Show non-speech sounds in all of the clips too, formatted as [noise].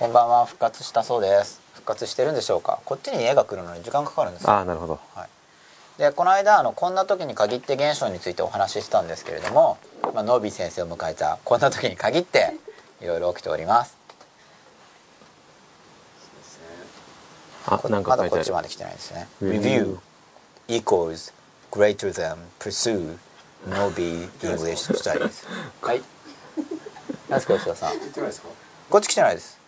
こんばんは。復活したそうです。復活してるんでしょうか？こっちに絵が来るのに時間かかるんですよ。ああなるほど。でこの間あのこんな時に限って現象についてお話ししたんですけれども、まあ、ノービー先生を迎えたこんな時に限っていろいろ起きております。こあなんかまだこっ書いてある。ちまで来てないですね。Review equals greater than pursue no be English studies [laughs] はい。何ですか吉田さん。言ってないですか？こっち来てないです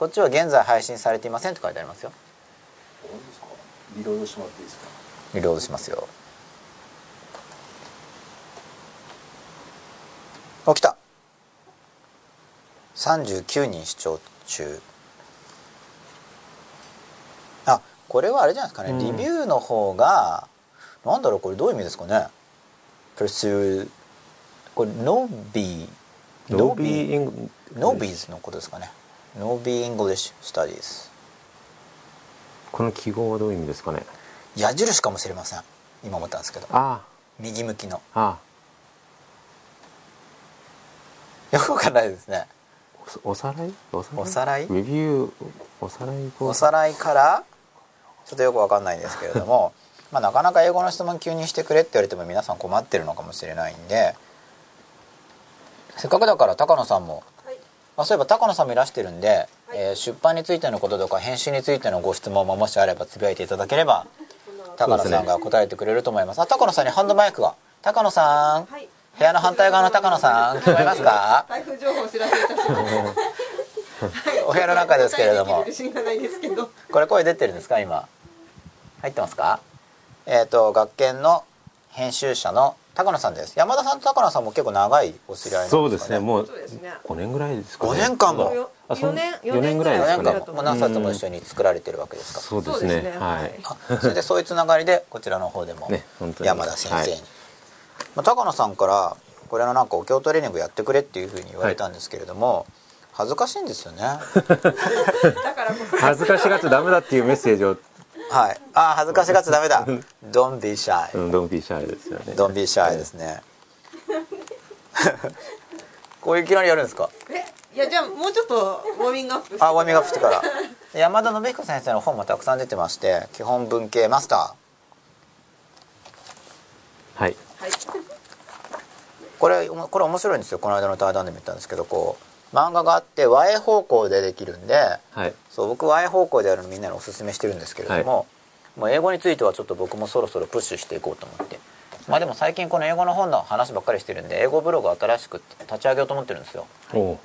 こっちは現在配信されていませんって書いてありますよ。リロードしてもらっていいですか？リロードしますよ。起きた。39人視聴中。あこれはあれじゃないですかね、うん。リビューの方がなんだろうこれどういう意味ですかね。pursue これ no be ノービーイング no bees のことですかね no be English studies この記号はどういう意味ですかね？矢印かもしれません。今思ったんですけど。あ右向きの。ああ。よくわかんないですね。あおおさらい？おさらい？レビューおさらいをおさらいからちょっとよくわかんないんですけれども [laughs] まあなかなか英語の質問急にしてくれって言われても皆さん困ってるのかもしれないんでせっかくだから高野さんも、あそういえば高野さんもいらしてるんで、えー出版についてのこととか編集についてのご質問ももしあればつぶやいていただければ高野さんが答えてくれると思いますあ高野さんにハンドマイクが高野さんはい。部屋の反対側の高野さん聞こえますか？台風情報知らせいたします。お部屋の中ですけれども。これ声出てるんですか今入ってますかえっ、と学研の編集者の高野さんです。山田さんと高野さんも結構長いお知り合いなんそうですすね。もうそうですね。5年ぐらいですかね。5年間も。よあそん四年四年ぐらい4ですか。ね年間ももう何冊も一緒に作られてるわけですか。そうですそうですね。ねはい。それでそういうつながりでこちらの方でも。山田先生に、はい。まあ、高野さんからこれのなんかお経トレーニングやってくれっていうふうに言われたんですけれども、恥ずかしいんですよね。[laughs] 恥ずかしがっちゃダメだっていうメッセージをはい。あー恥ずかしがっちゃダメだ。Don't be shy うんドンピーシャイですよね。Don't be shy ですね。[laughs] こういういきなりやるんですか？え、いやじゃあもうちょっとウォーミングアップ。あウォーミングアップしてから。山田信彦先生の本もたくさん出てまして基本文系マスタはい。はい。ーこれこれ面白いんですよ。この間の対談でも言ったんですけどこう漫画があって和絵方向でできるんではい。そう僕和絵方向でやるのみんなにおすすめしてるんですけれども、もう英語についてはちょっと僕もそろそろプッシュしていこうと思って。まあでも最近この英語の本の話ばっかりしてるんで英語ブログ新しく立ち上げようと思ってるんですよ、おお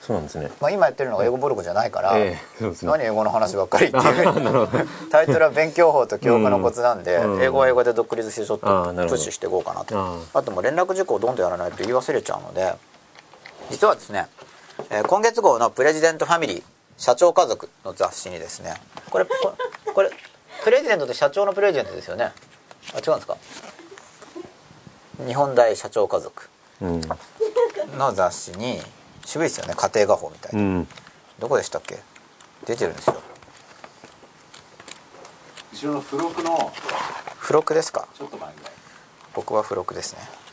そうなんですね。まあ、今やってるのが英語ブログじゃないから、ええそうですね。何英語の話ばっかりっていうタイトルは勉強法と教育のコツなんで、うん。英語は英語で独立してちょっとプッシュしていこうかなと。ああともう連絡事項をどんどんやらないと言い忘れちゃうので実はですね、えー今月号の「プレジデントファミリー社長家族」の雑誌にですねこれこ [laughs] これプレジデントって社長のプレジデントですよね？あ違うんですか？日本大社長家族うん。の雑誌に渋いですよね家庭画報みたいな、うん。どこでしたっけ？出てるんですよ。後ろの付録の付録ですか？ちょっと前ぐらい。僕は付録ですね。あ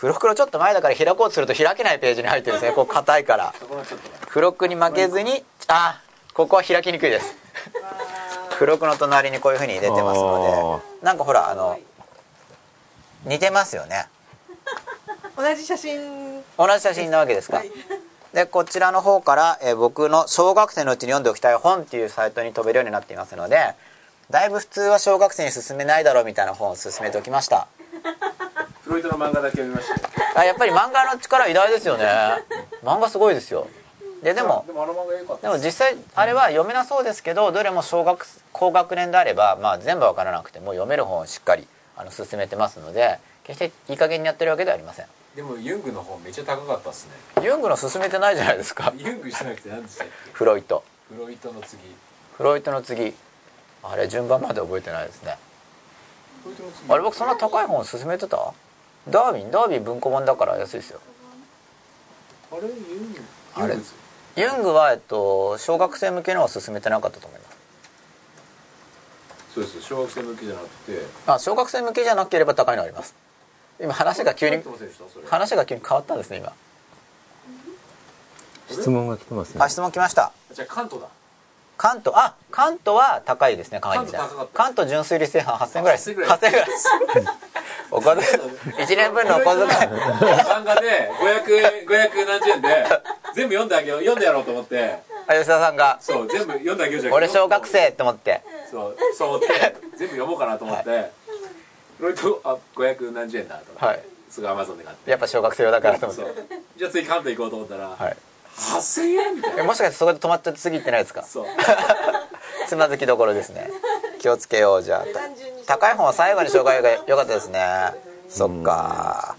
付録のちょっと前だから開こうとすると開けないページに入ってるんですね。[laughs] こう硬いから。付録に負けずにあここは開きにくいです。付録の隣にこういう風に出てますので。なんかほらあの似てますよね。同じ写真。同じ写真なわけですか、はい。でこちらの方から、えー僕の小学生のうちに読んでおきたい本っていうサイトに飛べるようになっていますのでだいぶ普通は小学生に勧めないだろうみたいな本を勧めておきましたフロイトの漫画だけ読みましたよ。あやっぱり漫画の力偉大ですよね。漫画すごいですよ。ででもでも実際あれは読めなそうですけどどれも小学高学年であれば、まあ、全部わからなくても読める本をしっかりあの進めてますので決していい加減にやってるわけではありません。でもユングの本めっちゃ高かったっすね。ユングの進めてないじゃないですか。ユングじゃなくて何でしたっけ？フロイト。フロイトの次。フロイトの次。あれ順番まで覚えてないですね。あれ僕そんな高い本進めてた？ダーウィンダーウィン文庫本だから安いですよ。あれユングあれユングズユングは、えっと、小学生向けのは進めてなかったと思います。そうです。小学生向けじゃなくて。あ小学生向けじゃなければ高いのあります。今話が急に話が急に変わったんですね今。質問が来てますね。あ質問来ました。じゃあ関東だ。関東あ関東は高いですね関東純粋利性半8000円ぐらいです。8000ぐらい。8000円ぐらいですお小遣い1年分のお小遣い漫画で500 500何十円で全部読んであげよう読んでやろうと思って。あ吉田さんが。そう全部読んであげようじゃん。俺小学生って思って。そうそう思って全部読もうかなと思って。それとあ500何十円だと思って、はい。すぐアマゾンで買って。やっぱ小学生用だからと思って。じゃあ次関東行こうと思ったら、はい。8000円みたいな。えもしかしてそこで止まっちゃって次行ってないですか？そう。[laughs] つまずきどころですね気をつけようじゃ高い本は最後に紹介が良かったですね。そっか。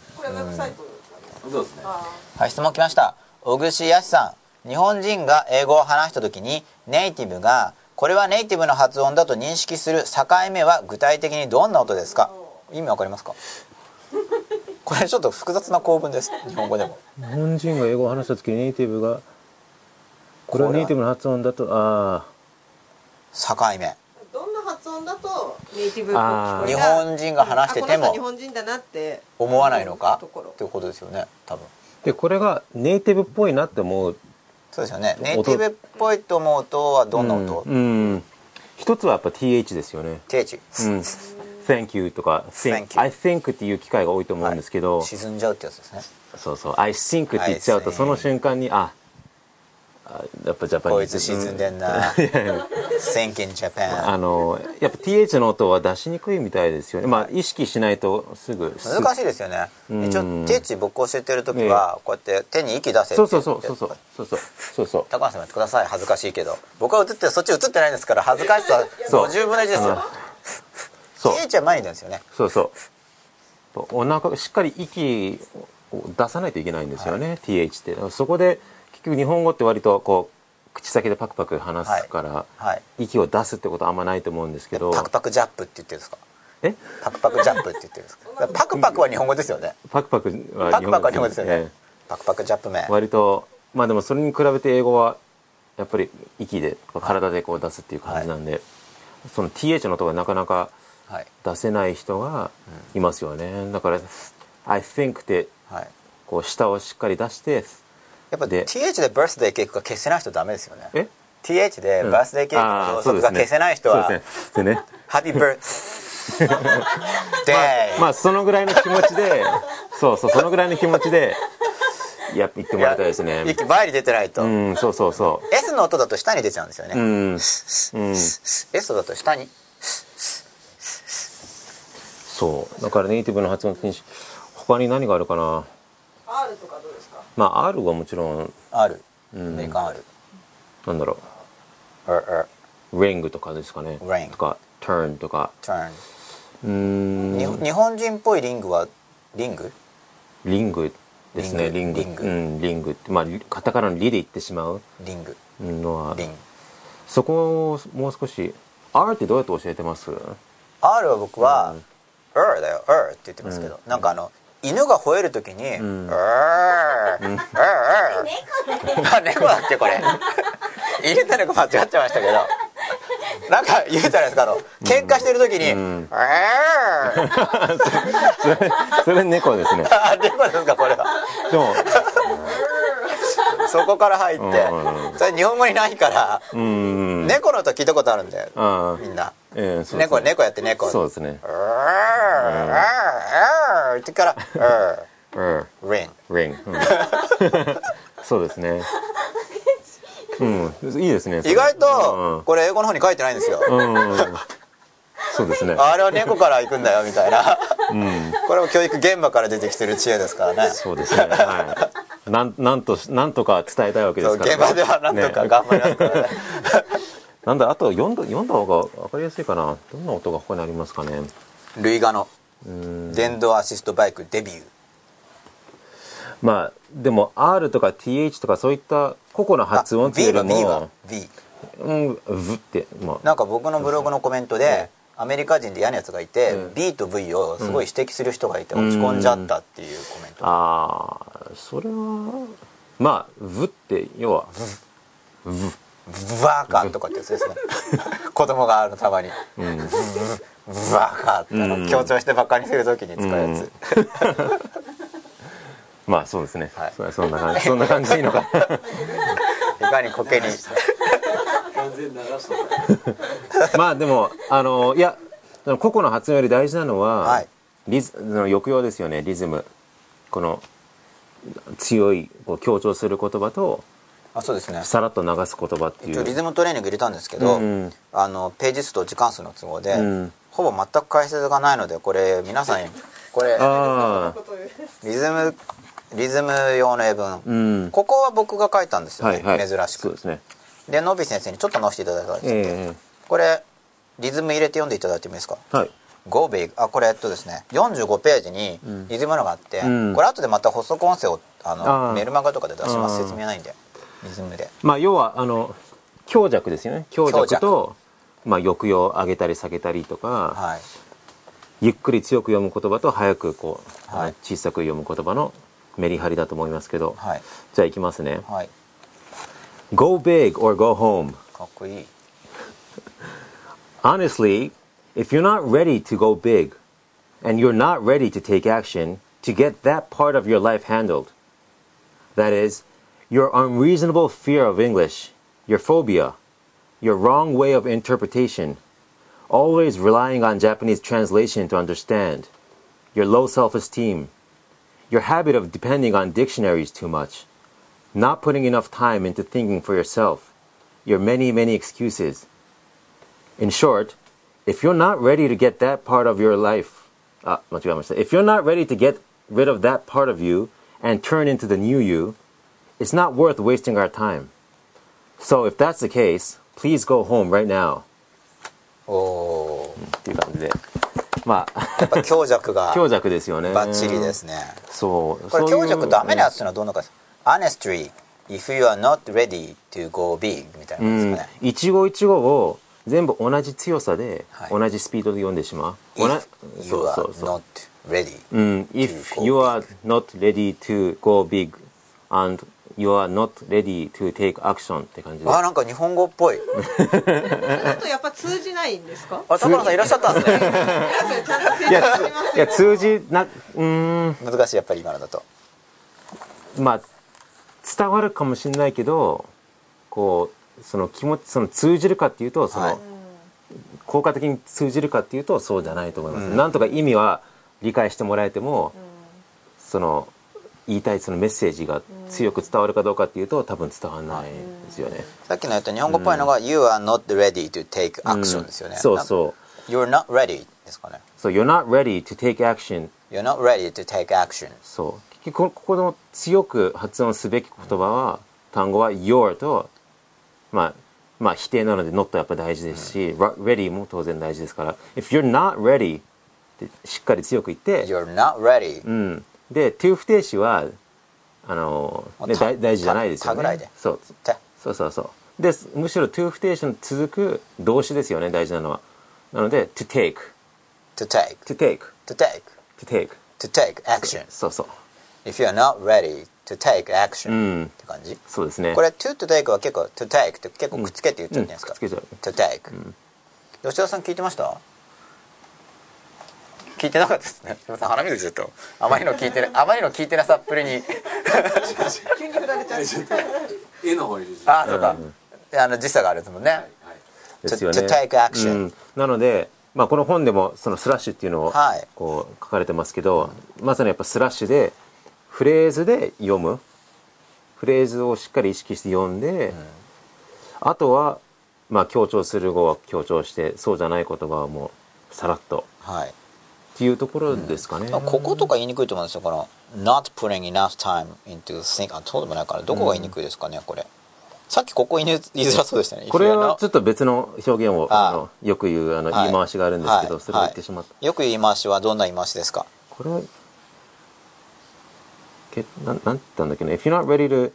うですねあはい質問来ました。小串康さん。日本人が英語を話した時にネイティブがこれはネイティブの発音だと認識する境目は具体的にどんな音ですか？意味わかりますか？[laughs] これちょっと複雑な構文です。日本語でも。日本人が英語を話した時にネイティブがこれはネイティブの発音だとあ境目音だとネイティブっぽ日本人が話してても日本人だなって思わないのか？ところっていうことですよね多分。あでこれがネイティブっぽいなって思う。そうですよね。ネイティブっぽいと思うとはどんな音、うん、うん。一つはやっぱ TH ですよね。定置うん、Thank you とか Thank think, I think っていう機会が多いと思うんですけど、沈んじゃうってやつですね。そうそう。I think って言っちゃうとその瞬間にああやっぱジャパニーズ。こいつ沈んでんな。Think in Japan あのやっぱ TH の音は出しにくいみたいですよね。まあ意識しないとすぐ難しいですよね。うん。一応定置僕教えてる時はこうやって手に息出せって。そうそうそうそうそうそうそうそう。高橋さんもやってください。恥ずかしいけど。僕は映ってそっち映ってないんですから恥ずかしさそう。50分の1ですよ。そう。定置は前に出るんですよね。そうそう。お腹しっかり息を出さないといけないんですよね、TH って。そこで結局日本語って割とこう口先でパクパク話すから、はい。息を出すってことはあんまないと思うんですけど。パクパクジャップって言ってるんですか？え？パクパクジャップって言ってるんですか？[laughs] パクパクは日本語ですよね。パクパクは日本語ですよね。えパクパクジャップ名。え割とまあでもそれに比べて英語はやっぱり息で体でこう出すっていう感じなんで、その TH の音がなかなかはい。出せない人がいますよね、だから「I think」ってはい。こう舌をしっかり出してやっぱで TH でバースデーケーキが消せない人ダメですよね。え？TH でバースデーケーキの法則が消せない人はそうですね。ねハッピーバースデーまあそのぐらいの気持ちでそうそうそのぐらいの気持ちでやっ言ってもらいたいですね。息前に出てないと、うんそうそうそ S の音だと下に出ちゃうんですよね、ううん。うん。S だと下に。そう。だからネイティブの発音禁止。他に何があるかな？R とかどう？まあ R はもちろん。R アん。メリカン R なんだろ R R う ring とかですかね。Ring とか turn とか。Turn うーん。に日本人っぽいリングはリング？リングですね。リングリング。うんリングって。まあリカタカナのリで言ってしまうリング。のは。リンそこをもう少し R ってどうやって教えてます？R は僕は「R だよ。R」って言ってますけど、なんかあの犬が吠える時に「ん。R」「R [laughs]」あ猫だっけこれ。[laughs] 犬と猫間違っちゃいましたけど。なんか言うじゃないですかあの喧嘩してる時に「ん。R [laughs]」それそれ猫ですね。あ猫ですかこれは。でもそこから入ってうん。それ日本語にないから猫の音聞いたことあるんだよあみんなええそう猫猫やって猫。そうですね「R」「R」ってから「R」うん「Ring」ring うん。そうですねうん。いいですね意外とこれ英語の方に書いてないん。ですよそうですねあれは猫から行くん。だよみたいなうん。これも教育現場から出てきてる知恵ですからねそうですねはいなん。なん。となん。とか伝えたいわけですから、現場ではなん。とかね頑張りますからねなんだあと読んだ読んだ方が分かりやすいかな。どんな音がここにありますかね。類画のうん。電動アシストバイクデビュー。まあでも R とか TH とかそういった個々の発音っていう V よりは V はも V うんブってまあ。なんか僕のブログのコメントでアメリカ人で嫌なやつがいて、うん。B と V をすごい指摘する人がいて落ち込んじゃったっていうコメント、ああそれはまあブって要はブバーカとかってやつですね。[laughs] 子供があるのたまに。うん。ブバーカってあのうん。強調してバカにする時に使うやつ、[laughs] まあそうですね、はい。そそんな感じそんな感じでいいの。か [laughs] いかに苔に。完全に流したまあでもあのいや個々の発音より大事なのは、はい。リズその抑揚ですよねリズム。この強いこう強調する言葉とあそうですね。さらっと流す言葉っていう。一応リズムトレーニング入れたんですけど、うんあのページ数と時間数の都合で、うん。ほぼ全く解説がないのでこれ皆さんにこれリズムリズム用の英文、うん。ここは僕が書いたんですよね、はいはい。珍しく。そうですね。でノビー先生にちょっと直していただいたんですけど、えこれリズム入れて読んでいただいてもいいですか？えはい。Go big あこれえっとですね45ページにリズムのがあって、うん。これ後でまた補足音声をあのメルマガとかで出します。説明ないんでリズムでまあ要はあの強弱ですよね強弱強とまあ抑揚上げたり下げたりとか、はいゆっくり強く読む言葉と早くこう、はい小さく読む言葉のメリハリだと思いますけど、はいじゃあいきますねはい Go big or go home かっこいい Honestly, if you're not ready to go big and you're not ready to take action to get that part of your life handled, that is, Your unreasonable fear of English, your phobia, your wrong way of interpretation, always relying on Japanese translation to understand, your low self esteem, your habit of depending on dictionaries too much, not putting enough time into thinking for yourself, your many, many excuses. In short, if you're not ready to get that part of your life, uh, if you're not ready to get rid of that part of you and turn into the new you, it's not worth wasting our time. So if that's the case, please go home right now. おおっていう感じで。まあ、ーやっぱ強弱が強弱ですよね。バッチリですねそう。これ強弱ダメなやつのはどんなかです Honestly if you are not ready to go big みたいなですかね、一語一語を全部同じ強さで、はい同じスピードで読んでしまう。同 If じ you そう are そうそう。not ready うん、if you are not ready to go big and you are not ready to take action って感じで。あなんか日本語っぽい。だとやっぱ通じないんですか？あ高野さんいらっしゃったんで。すねや、いや通じな、うーん、難しいやっぱり今のだと。まあ、伝わるかもしれないけど、こう、その気持ち、その通じるかっていうと、その、はい。効果的に通じるかっていうとそうじゃないと思います。なんとか意味は理解してもらえても、その、言いたいそのメッセージが強く伝わるかどうかっていうと多分伝わらないですよね。さっきの言った日本語っぽいのが、You are not ready to take action ですよね、そうそう。う You're not ready ですかね So you're not ready to take action. You're not ready to take action そう。結局ここの強く発音すべき言葉は、単語は your と、まあ、まあ否定なので not やっぱ大事ですし、ready も当然大事ですから、if you're not ready ってしっかり強く言って、You're not ready うん。で、to 不定詞は、あの、ね、た大大事じゃないですよね。そう。てそうそうそう。で、むしろ to 不定詞の続く動詞ですよね、大事なのは。なので、to take, to take to take, to take to take. to take action そうそう。if you're not ready to take action、うん。って感じ？そうですね。これ to to take は結構 to take って結構くっつけて言っちゃってんですか、うんくっつけちゃう。To take、吉田さん聞いてました？聞いてなかったですね。すみません。鼻水ちょっと。あまりの聞いてあまりの聞いてなさっぷりに。急に振られちゃう絵の方にああそうか、あの時差があるんですもんね、ですよね。to take action うん。なので、まあ、この本でもそのスラッシュっていうのをはい。こう書かれてますけど、まさにやっぱスラッシュでフレーズで読む。フレーズをしっかり意識して読んで、あとは、まあ、強調する語は強調してそうじゃない言葉はもうさらっと。はいっていうところですかね。こことか言いにくいと思うんですよ。この not putting enough time into think あそうでもないから。どこが言いにくいですかね、これ。さっきここ言いづらそうでしたね。これはちょっと別の表現をああのよく言うあのはい言い回しがあるんですけど、はいそれを言ってしまった。よく言い回しはどんな言い回しですか？これはけなんなんて言ったんだっけね If you're not ready to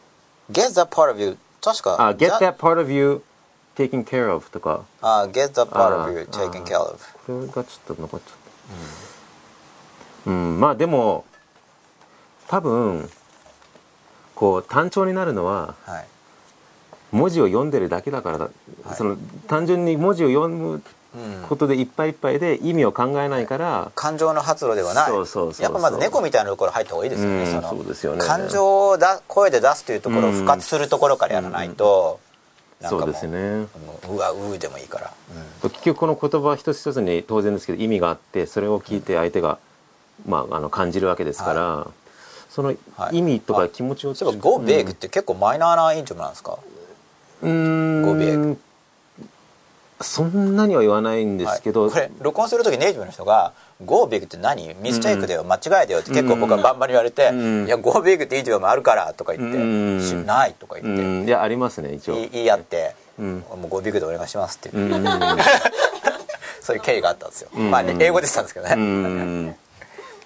get that part of you 確かあ get that- part of you taken care of とか。あ get that part あ of you あ taken care of これがちょっと残っちゃった。うん、まあでも多分こう単調になるのははい。文字を読んでるだけだからだ、その単純に文字を読むことでいっぱいいっぱいで意味を考えないから、感情の発露ではない。そうそうそうやっぱまず猫みたいなところ入った方がいいですよねうんその。そうですよね。感情をだ声で出すというところを復活するところからやらないと、なんそうですね。もううわうーでもいいから、結局この言葉一つ一つに当然ですけど意味があってそれを聞いて相手が、まあ、あの感じるわけですから、そのはい。意味とか気持ちを、そういえば Go Big って結構マイナーなイントロなんですか、うーん。Go big そんなには言わないんですけど、はい。これ録音する時ネイティブの人が「Go Big って何？ミステイクだよ、間違いだよ」って結構僕はバンバンに言われて「ん。いや Go Big っていいともあるから」とか言って「うん。しない」とかう言って、ん。いやありますね一応。言い合って「ん。もう Go Big でお願いします」って [laughs] そういう経緯があったんですよ、ん。まあ、ね、英語でしたんですけどね、うん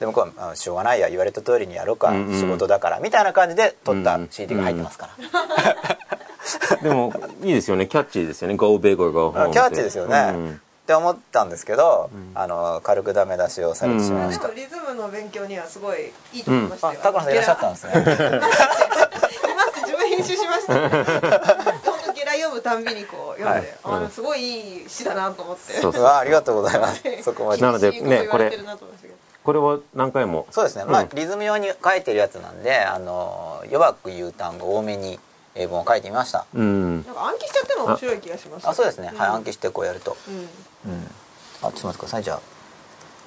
でもこうあしょうがないや言われた通りにやろうか、うんうん。仕事だからみたいな感じで撮った CD が入ってますから、でもいいですよね。キャッチーですよね。Go big or go あ home キャッチーですよね、うん。って思ったんですけど、あの軽くダメ出しをされてしまいました、リズムの勉強にはすごいいいと思いましたよ。あ高野さんいらっしゃったんですね。[laughs] いますって自分編集しました。ゲラ読むたんびにこう読んで、あすごいいい詩だなと思って。そううわありがとうございます。[laughs] そこまで。なのでいいこれこれを何回も。そうですね、まあうん。リズム用に書いてるやつなんであの弱く言う単語多めに英文を書いてみました。うん。なんか暗記しちゃってるの面白い気がします。あそうですね、はいん暗記してこうやると。うん。うん。あちょっと待ってください。じゃあ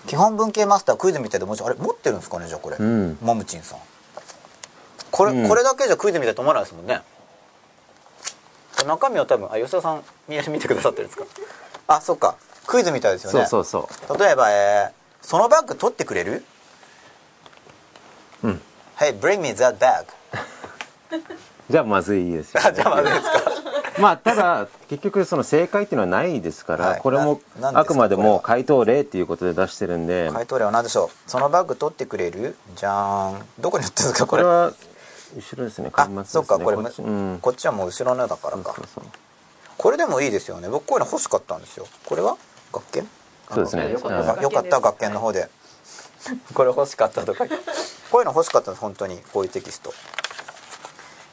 基本文系マスタークイズみたいでもしあれ持ってるんですかねじゃあこれ、うん。もむちんさん。これ、うん。これだけじゃクイズみたいと思わないですもんね。中身は多分あ吉田さん見 [laughs] 見てくださってるんですか？あそっか。クイズみたいですよね。そうそうそう。例えば、えーそのバッグ取ってくれる？うん。Hey bring me that bag. [laughs] じゃあまずいですよ、あ [laughs] じゃあまずいですか？[laughs] まあただ結局その正解っていうのはないですから、はい。これもあくまでも回答例っていうことで出してるんで、回答例は何でしょう？そのバッグ取ってくれる？じゃーん。どこに売ってるんですかこれ？は後ろですね。あ端末ですね。そっか。これこっち。うん。こっちはもう後ろのだからか。これでもいいですよね。僕こういうの欲しかったんですよ。これは？学研？そうですね。よかうん。ったよかった学研の方で。[laughs] これ欲しかったとか。こういうの欲しかったんです本当に。こういうテキスト。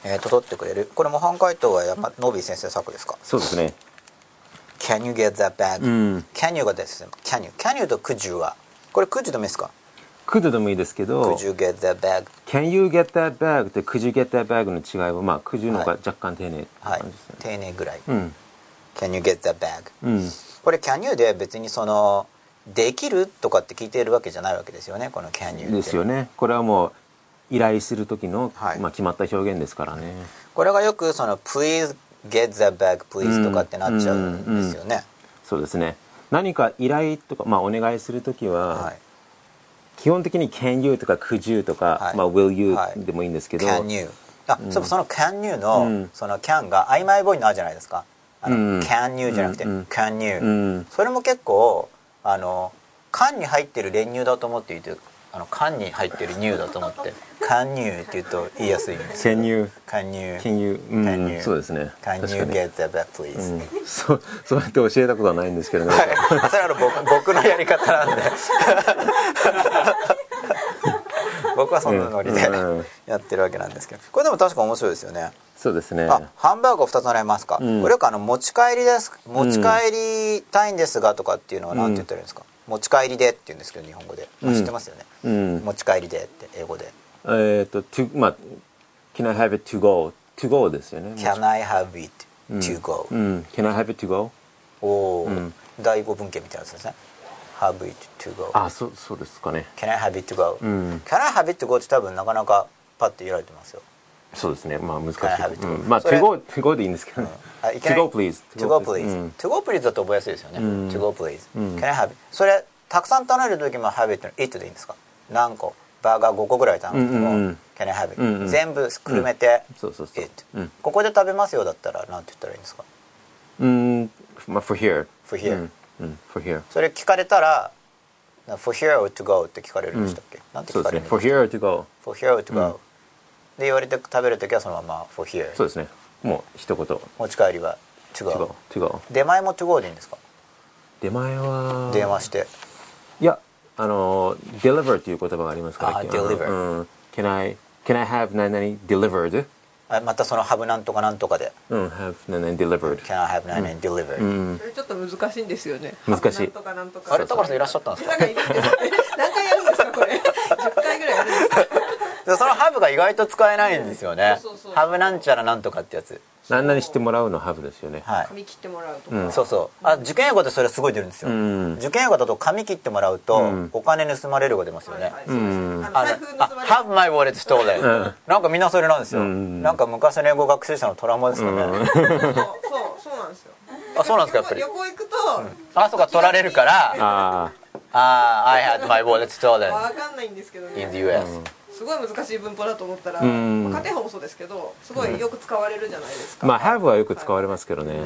えーと取ってくれる。これ模範解答はやっぱノビー先生作ですか？そうですね。Can you get that bag、うん。Can you がですね。Can you Can you と Could you は。これ Could you でもいいですか？could でもいいですけど Could you get that bag can you get that bag って could you get that bag の違いはまあ could you の方が若干丁寧はい。丁寧ぐらい。うん。Can you get that bag うんこれ Can you で別にそのできるとかって聞いているわけじゃないわけですよねこの Can you ですよね。これはもう依頼する時の、はい。まあ、決まった表現ですからね。これがよくその Please get that bag please とかってなっちゃうんですよね、そうですね。何か依頼とか、まあ、お願いする時は、はい。基本的に can you とか could you とか、はい。まあ、will you はい。でもいいんですけど、Can you あ、そうその Can you の、うん。その Can が曖昧ボイになるじゃないですかあの、うん。Can you じゃなくて、うん。うん。Can you、うん。それも結構あの缶に入ってる練乳だと思って言うとあの缶に入ってる乳だと思って「Can you」って言うと言いやすいんです can you Can you can you うん。Can you そうですね。Can 確 you get that back please、うん、そうそうやって教えたことはないんですけどね、はい。それは僕僕のやり方なんで。[laughs] 僕はそんなノリでやってるわけなんですけど。これでも確か面白いですよねそうですね。あハンバーグを2つ習いますか、うん。これよくあの持ち帰りです持ち帰りたいんですがとかっていうのは何て言ったらいいんですか、持ち帰りでって言うんですけど日本語で、あうん。知ってますよね、うん。持ち帰りでって英語で。えっ、と to まあ can I have it to go? To go ですよね「Can I have it to go? う」ん。Can I have it to go? おお、うん。第五文献みたいなやつですね「have it to go」あそうそうですかね。Can I have it to go、うん。Can I have it to go って多分なかなかパッて言われてますよそうですね。まあ難しい。まあ to go to go でいいんですけどね、あいけない。to go please to go please、うん。to go please だと覚えやすいですよね、ん。to go please、ん。can I have それたくさん頼める時も have it の it でいいんですか？何個？バーガー5個ぐらい頼んでも、うんうんうん。can I have 全部くるめて、it、うん。ここで食べますよだったら何て言ったらいいんですか？うん。まあ for here for here うん、うん。for here それ聞かれたら for here or to go って聞かれるんでしたっけ、なんて聞かれるん for here to go for here or to go、で言われて食べる時はそのまま for here そうですね。もう一言。持ち帰りは to to go go to go 出前も to go でいいんですか？出前は電話して。いやあの deliver という言葉がありますからあ deliver うん。Can I can I have 何々 delivered あまたそのハブなんとかなんとかで。うん have and then delivered Can I have nine and deliver、うん。それちょっと難しいんですよね。難しい。なんとかなんとか。あれ高橋さんいらっしゃったんですか？なんかいるんですね。何回やるんですかこれ10回ぐらいやるんですかでそのハブが意外と使えないんですよね。ハブなんちゃらなんとかってやつ。何々してもらうの have ですよね。はい。髪切ってもらうとか、うん。そうそう。あ受験英語でそれすごい出るんですよ、うん。受験英語だと髪切ってもらうと、うん。お金盗まれるが出ますよね、うん。あのあ Have my wallet なんかみんなそれなんですよ、うん。なんか昔の英語学習者のトラウマですよね、うん。そうそうそうなんですよ。あそうなんですかやっぱり。旅行行くと、あそうか取られるから。あああ I had my wallet stolen わかんないんですけど in ね the US、すごい難しい文法だと思ったら、うん。まあ家庭法もそうですけどすごいよく使われるじゃないですか、あまあ have はよく使われますけどね。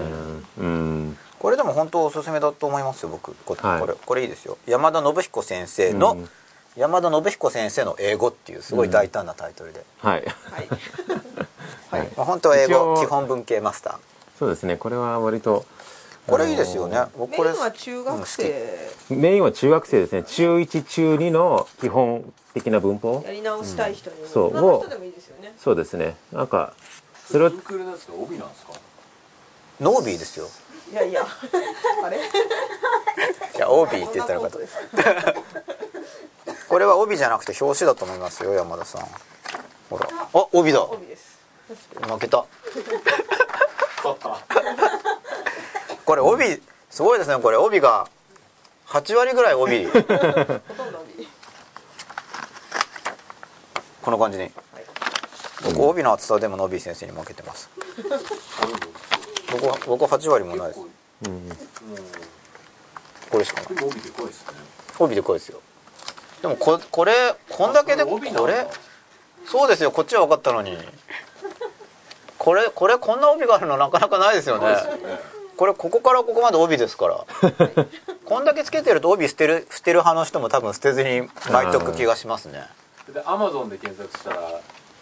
うん。これでも本当おすすめだと思いますよ僕。こはい。これこれいいですよ。山田信彦先生の、うん。山田信彦先生の英語っていうすごい大胆なタイトルで、はい。はい。[laughs] はい。まあ、本当は英語基本文系マスター。そうですね。これは割とこれいいですよね。僕これメインは中学生。メインは中学生ですね。中1中2の基本的な文法？やり直したい人に、そう。女の人でもいいですよね。そうですね。なんかそれをノービーですよ。いやいや。[laughs] あれ？[laughs] いやオービーって言ったのかと [laughs] これは帯じゃなくて表紙だと思いますよ山田さん。ほら。あ帯だ。帯です。負けた。これ帯すごいですね。これ帯が8割ぐらい帯。ほとんど帯この感じに。僕帯の厚さでもノビー先生に負けてます。僕は僕は8割もないです。うんこれしかない。帯でかいですね。帯でこいですよ。でもここれこんだけであこれそうですよ。こっちは分かったのに。これこれこんな帯があるのなかなかないですよね。これここからここまで帯ですから。[laughs] こんだけつけてると帯捨てる捨てる派の人も多分捨てずに巻いとく気がしますねでアマゾンで検索したら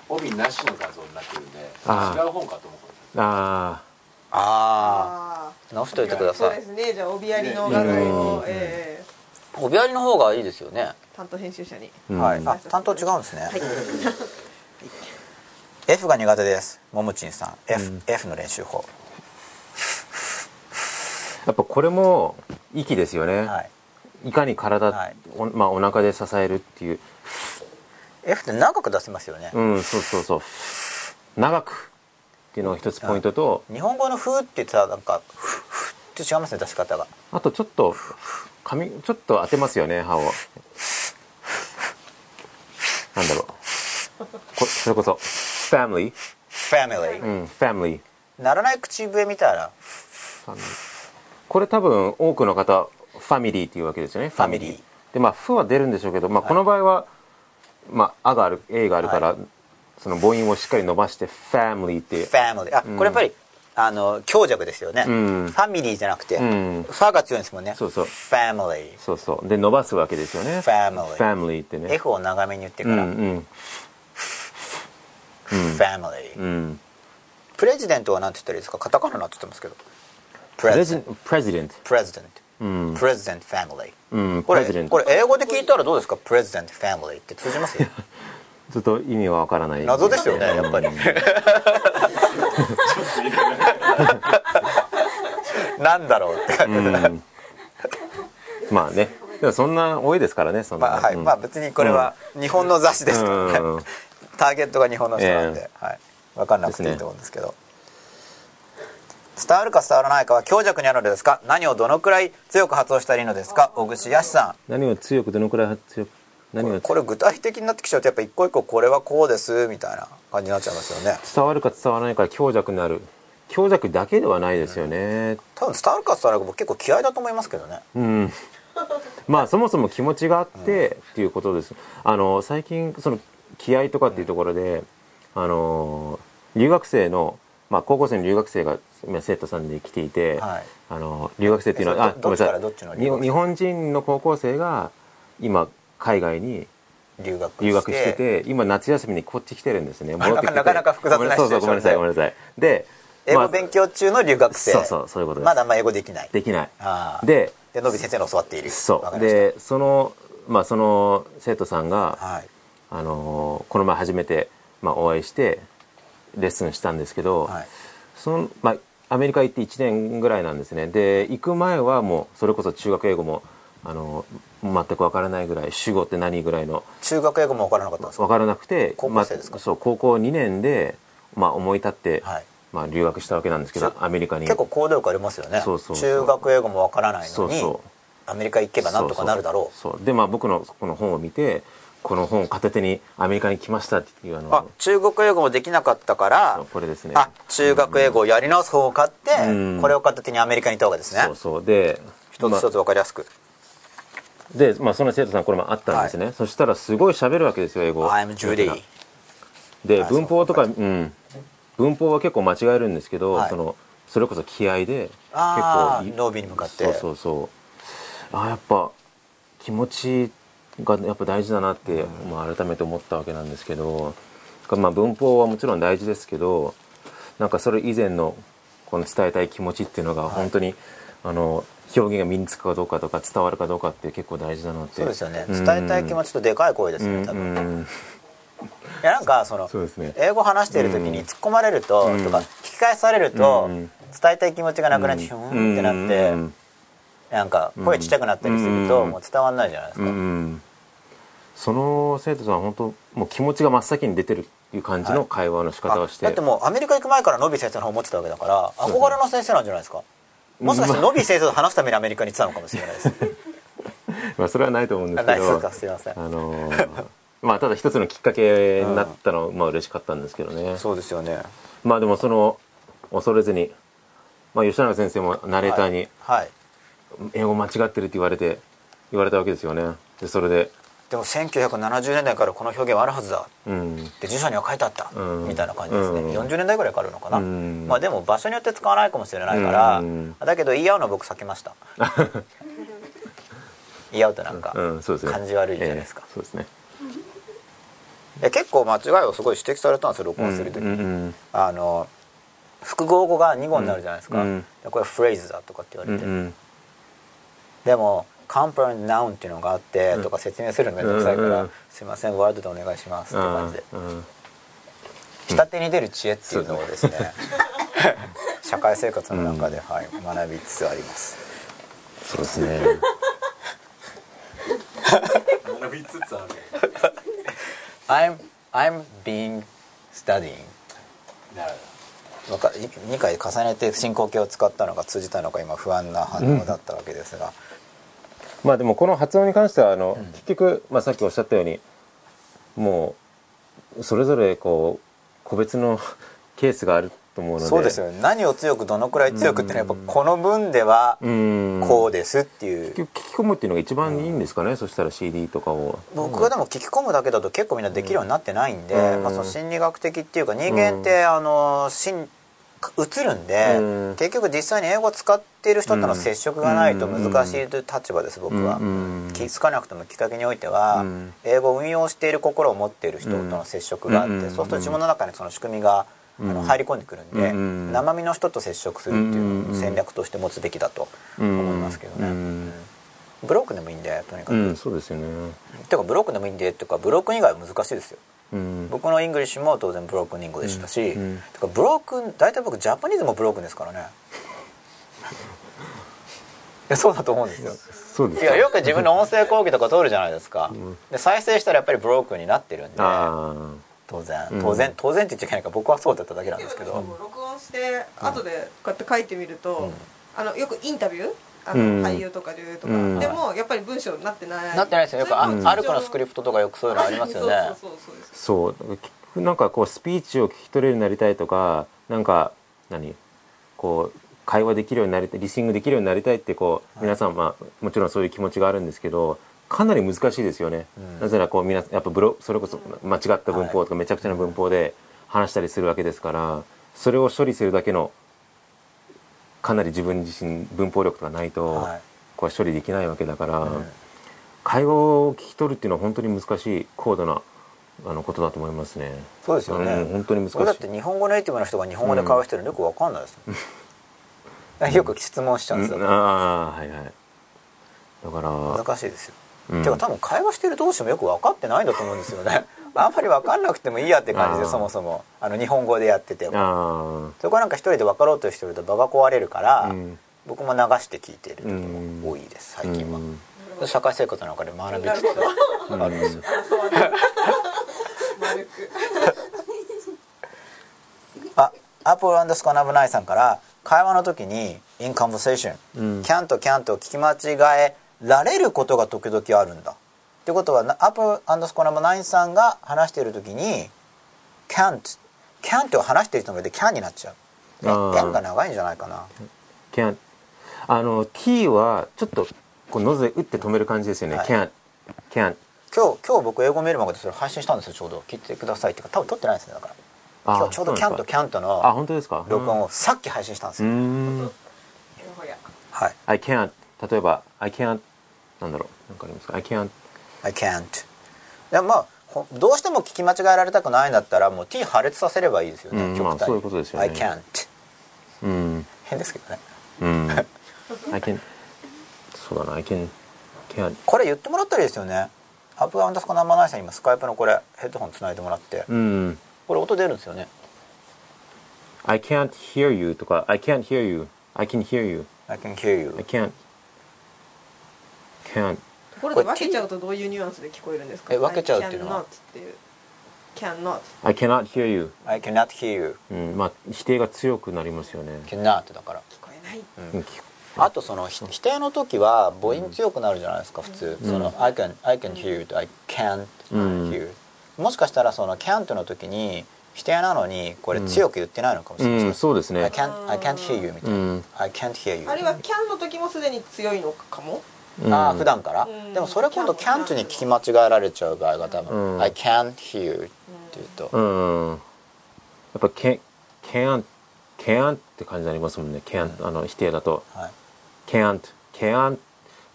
帯なしの画像になってるんであー違う本かと思ったああ。ああ直しといてくだあそうさいですね。じゃあ帯ありの画像を、うんえ帯ありの方がいいですよね、ー担当編集者に。ー、うん。はい。あ担当違うんですね、F が苦手です。ももちんさん。F,、うん。F の練習法。やっぱこれも息ですよね、はい。い、かに体、はい。おまあ、お腹で支えるっていう F って長く出せますよね、うんそうそうそう。長く。っていうのが一つポイントと、日本語の「ふ」って言ってたらなんか「ふ」ふって違いますね出し方が。あとちょっと髪ちょっと当てますよね歯を。なんだろう。こそれこそ family「family う」ん family ならない口笛みたいな。これ多分多くの方ファミリーっていうわけですよねファミリーでまあ「ふ」は出るんでしょうけど、まあ、この場合は「まあ、あ」がある「A」があるから、その母音をしっかり伸ばして「family」って「family」あこれやっぱり、あの強弱ですよね、うん。ファミリーじゃなくて、うん。ファが強いんですもんね。そうそう。Family そうそう。で伸ばすわけですよね。Family family ってね。F を長めに言ってうんから、うん、family、うん、プレジデントは何て言ったらいいですか？カタカナになって言ってますけど。ププレジプレジデントプレジデントうんプレジデントファミリーうんこれこれ英語で聞いたらどうですか？プレジデントファミリーって通じます？[laughs] ちょっと意味はわからない。謎ですよねやっぱり。うん。[laughs] なんだろうって。感じ、うん。まあね。でもそんな多いですからねそんな、まあはい、うん。まあ別にこれは日本の雑誌ですからね、うん。ターゲットが日本の人なんで、えはい、分かんなくていいと思うんですけど伝わるか伝わらないかは強弱にあるのですか？何をどのくらい強く発音したらいいのですか？小串やしさ何を強くどのくらい強く何をんこれ具体的になってきちゃうとやっぱ一個一個これはこうですみたいな感じになっちゃいますよね。伝わるか伝わらないか強弱になる。強弱だけではないですよね。多分伝わるか伝わらないか僕結構気合だと思いますけどね。うん、[laughs] まあそもそも気持ちがあってっていうことです。あの最近その気合とかっていうところで、あの留学生の、まあ、高校生の留学生が今生徒さんで来ていて、はい。あの留学生っていうのはあごめんなさい。日日本人の高校生が今海外に留学して。留学してて今夏休みにこっち来てるんですね。なか戻ってきてて。なかなか複雑なごめんなさい。そうそうごめんなさいごめんなさい。で英語まあ勉強中の留学生、そうそうそういうことです。まだあんま英語できない。できない。ででのび先生に教わっている。そう。でそのまあその生徒さんがはい。あのーこの前初めて、まあ、お会いしてレッスンしたんですけど、はい。そのまあ、アメリカ行って1年ぐらいなんですね。で行く前はもうそれこそ中学英語もあの全く分からないぐらい主語って何ぐらいの中学英語も分からなかったんですか？分からなくて高校生ですか？まあそう高校2年で、まあ、思い立って、はい。まあ、留学したわけなんですけどアメリカに。結構行動力ありますよね。そうそう中学英語も分からないのにそうそう。アメリカ行けばなんとかなるだろうそう。でまあ僕のこの本を見てこの本を片手にアメリカに来ましたっていうあのあ中国英語もできなかったからこれですね。あ中学英語をやり直す方を買って、うん。これを片手にアメリカに行ったわけですね。そうそう。でまあ一つ一つ分かりやすく、で、まあ、その生徒さんこれもあったんですね、そしたらすごい喋るわけですよ英語。I'm Judy であ文法とかう。ん。文法は結構間違えるんですけど、はい。そのそれこそ気合で結構いああノービーに向かって。そうそうそう。あーやっぱ気持ちがやっぱ大事だなって、まあ、改めて思ったわけなんですけどまあ文法はもちろん大事ですけどなんかそれ以前のこの伝えたい気持ちっていうのが本当に、あの表現が身につくかどうかとか伝わるかどうかって結構大事だなって。そうですよね。うん。伝えたい気持ちとでかい声ですよね多分、いうんうんやなんかそのね。英語話している時に突っ込まれると、うん。とか聞き返されると、うん。伝えたい気持ちがなくなってヒューンってなって、うんなんか声ちっちゃくなったりすると、うん。もう伝わんないじゃないですか、うんうん。その生徒さんは本当もう気持ちが真っ先に出てるっていう感じの会話の仕方をして、あだってもうアメリカ行く前からノビー先生の方持ってたわけだから憧れの先生なんじゃないですか。もしかしてノビー先生と話すためにアメリカに行ってたのかもしれないです。[laughs] まあそれはないと思うんですけど。ないですか？すいません。あのーまあただ一つのきっかけになったのはまあ嬉しかったんですけどね、そうですよね。まあでもその恐れずに、まあ、吉永先生もナレーターにはい英語間違ってるって言われて言われたわけですよね。でそれででも1970年代からこの表現はあるはずだ。うん。で辞書には書いてあった、うん。みたいな感じですね、うん40年代ぐらいからあるのかな、うんまあでも場所によって使わないかもしれないから、うんだけど言い合うの僕避けました。言い合うとなんか、感じ悪いじゃないですか。ええ。そうですね。いや結構間違いをすごい指摘されたんですよ録音する時、うんうんあの複合語が2語になるじゃないですか、これフレーズだとかって言われて、でもカンプランナウンっていうのがあってとか説明するのめんどくさいから、すいませんワードでお願いしますって感じで下手に出る知恵っていうのをですね [laughs] 社会生活の中で、はい、学びつつあります。そうですね。学びつつある。I'm, I'm being studying. なるわか2回重ねて進行形を使ったのが通じたのか今不安な反応だったわけですが、まあでもこの発音に関してはあの、結局、まあ、さっきおっしゃったようにもうそれぞれこう個別のケースがあると思うので。そうですよね。何を強くどのくらい強くってのはやっぱこの分ではうん。こうですっていう、結局聞き込むっていうのが一番いいんですかね、そしたら CD とかを。僕がでも聞き込むだけだと結構みんなできるようになってないんで、うん。まあ、その心理学的っていうか人間ってあの心映るんで、うん。結局実際に英語を使っている人との接触がないと難しいという立場です僕は、うん。気づかなくてもきっかけにおいては、うん。英語を運用している心を持っている人との接触があって、うん。そうすると自分の中にその仕組みが、あの入り込んでくるんで、うん。生身の人と接触するっていううん。戦略として持つべきだと思いますけどね、 broken でもいいんでとにかく、うん。そうですよね。てか broken でもいいんでっていうか broken 以外は難しいですようん。僕の English も当然 broken English でしたし、うん。うん。てか broken 大体僕 Japanese も broken ですからね。[laughs] いやそうだと思うんですよ。そうですいやよく自分の音声講義とか通るじゃないですか、で再生したらやっぱり broken になってるんであ当然。うん。当然、当然って言っちゃいけないから僕はそうだっただけなんですけど、録音して後でこうやって書いてみると、あのよくインタビュー俳優とか女優とか、うん。でもやっぱり文章になってない。なってないですよ。よくあそれもアルクのスクリプトとかよくそういうのありますよね。そうそうそうそうなんかこうスピーチを聞き取れるようになりたいとかなんか何？こう会話できるようになりたいリスニングできるようになりたいってこう皆さんまあもちろんそういう気持ちがあるんですけどかなり難しいですよね、うん。なぜならこう皆さんやっぱブロそれこそ間違った文法とかめちゃくちゃな文法で話したりするわけですからそれを処理するだけのかなり自分自身文法力とかないと、はい。これ処理できないわけだから、うん会話を聞き取るっていうのは本当に難しい高度なあのことだと思いますね。そうですよね、うん本当に難しい。僕だって日本語ネイティブの人が日本語で会話してるのよくわかんないですもん、よく質問しちゃうんですよ、うん。ああはいはい。だから、難しいですよ、うん。てか多分会話してる同士もよく分かってないんだと思うんですよねあんまり分かんなくてもいいやって感じでそもそも。あの日本語でやってても。あそこはなんか一人で分かろうとしてると場が壊れるから、うん。僕も流して聞いていることが多いです最あ近は、うん。社会生活の中で学びつつ。あるんですよ、あアポロアンダスコナブナイさんから会話の時に in conversation、うん。can と can と聞き間違えられることが時々あるんだってことはなアポロアンダスコナブナイさんが話している時に can't can't を話している人がいて can になっちゃう。can が長いんじゃないかな。can't あの t はちょっとこうノズで打って止める感じですよね、はい。can't can't 今日今日僕英語メールマガでそれ配信したんですよちょうど。聞いてくださいってか。多分撮ってないですねだから。あ今日ちょうどそう can となんですか。can とあの本当ですか？録音をさっき配信したんですうよ、はい。I can't 例えば I can't なんだろう。なんかありますか？I can't I can't. いやまあほどうしても聞き間違えられたくないんだったらもう T 破裂させればいいですよね、うん極端に。まあそういうことですよね。I can't. うん。変ですけどね。うん。[laughs] I can そうだな I can can't これ言ってもらったらいいですよね。アップアンダースコナンバーナインさん今スカイプのこれヘッドホンつないでもらって。うんこれ音出るんですよね。I can't hear you とか I can't hear you I can hear you I can hear you I can't can't ところで分けちゃうとどういうニュアンスで聞こえるんですか？え分けちゃうっていうのは？Cannot っていう。Cannot I cannot hear you. I cannot hear you. うんまあ否定が強くなりますよね。cannot だから。聞こえない。うん。きあとそのひ否定の時は母音強くなるじゃないですか普通、その I can, I can hear you と I can't うん。hear you もしかしたらその can't の時に否定なのにこれ強く言ってないのかもしれない、うんそうですね。I can't, I can't hear you みたいな、うん。I can't hear you あるいは can の時もすでに強いのかも？うんああ普段から、うん。でもそれ今度 can't に聞き間違えられちゃう場合が多分、うん。I can't hear って言うと、うん。やっぱ can't can't can't って感じになりますもんね。can't あの否定だと。はい、can't can't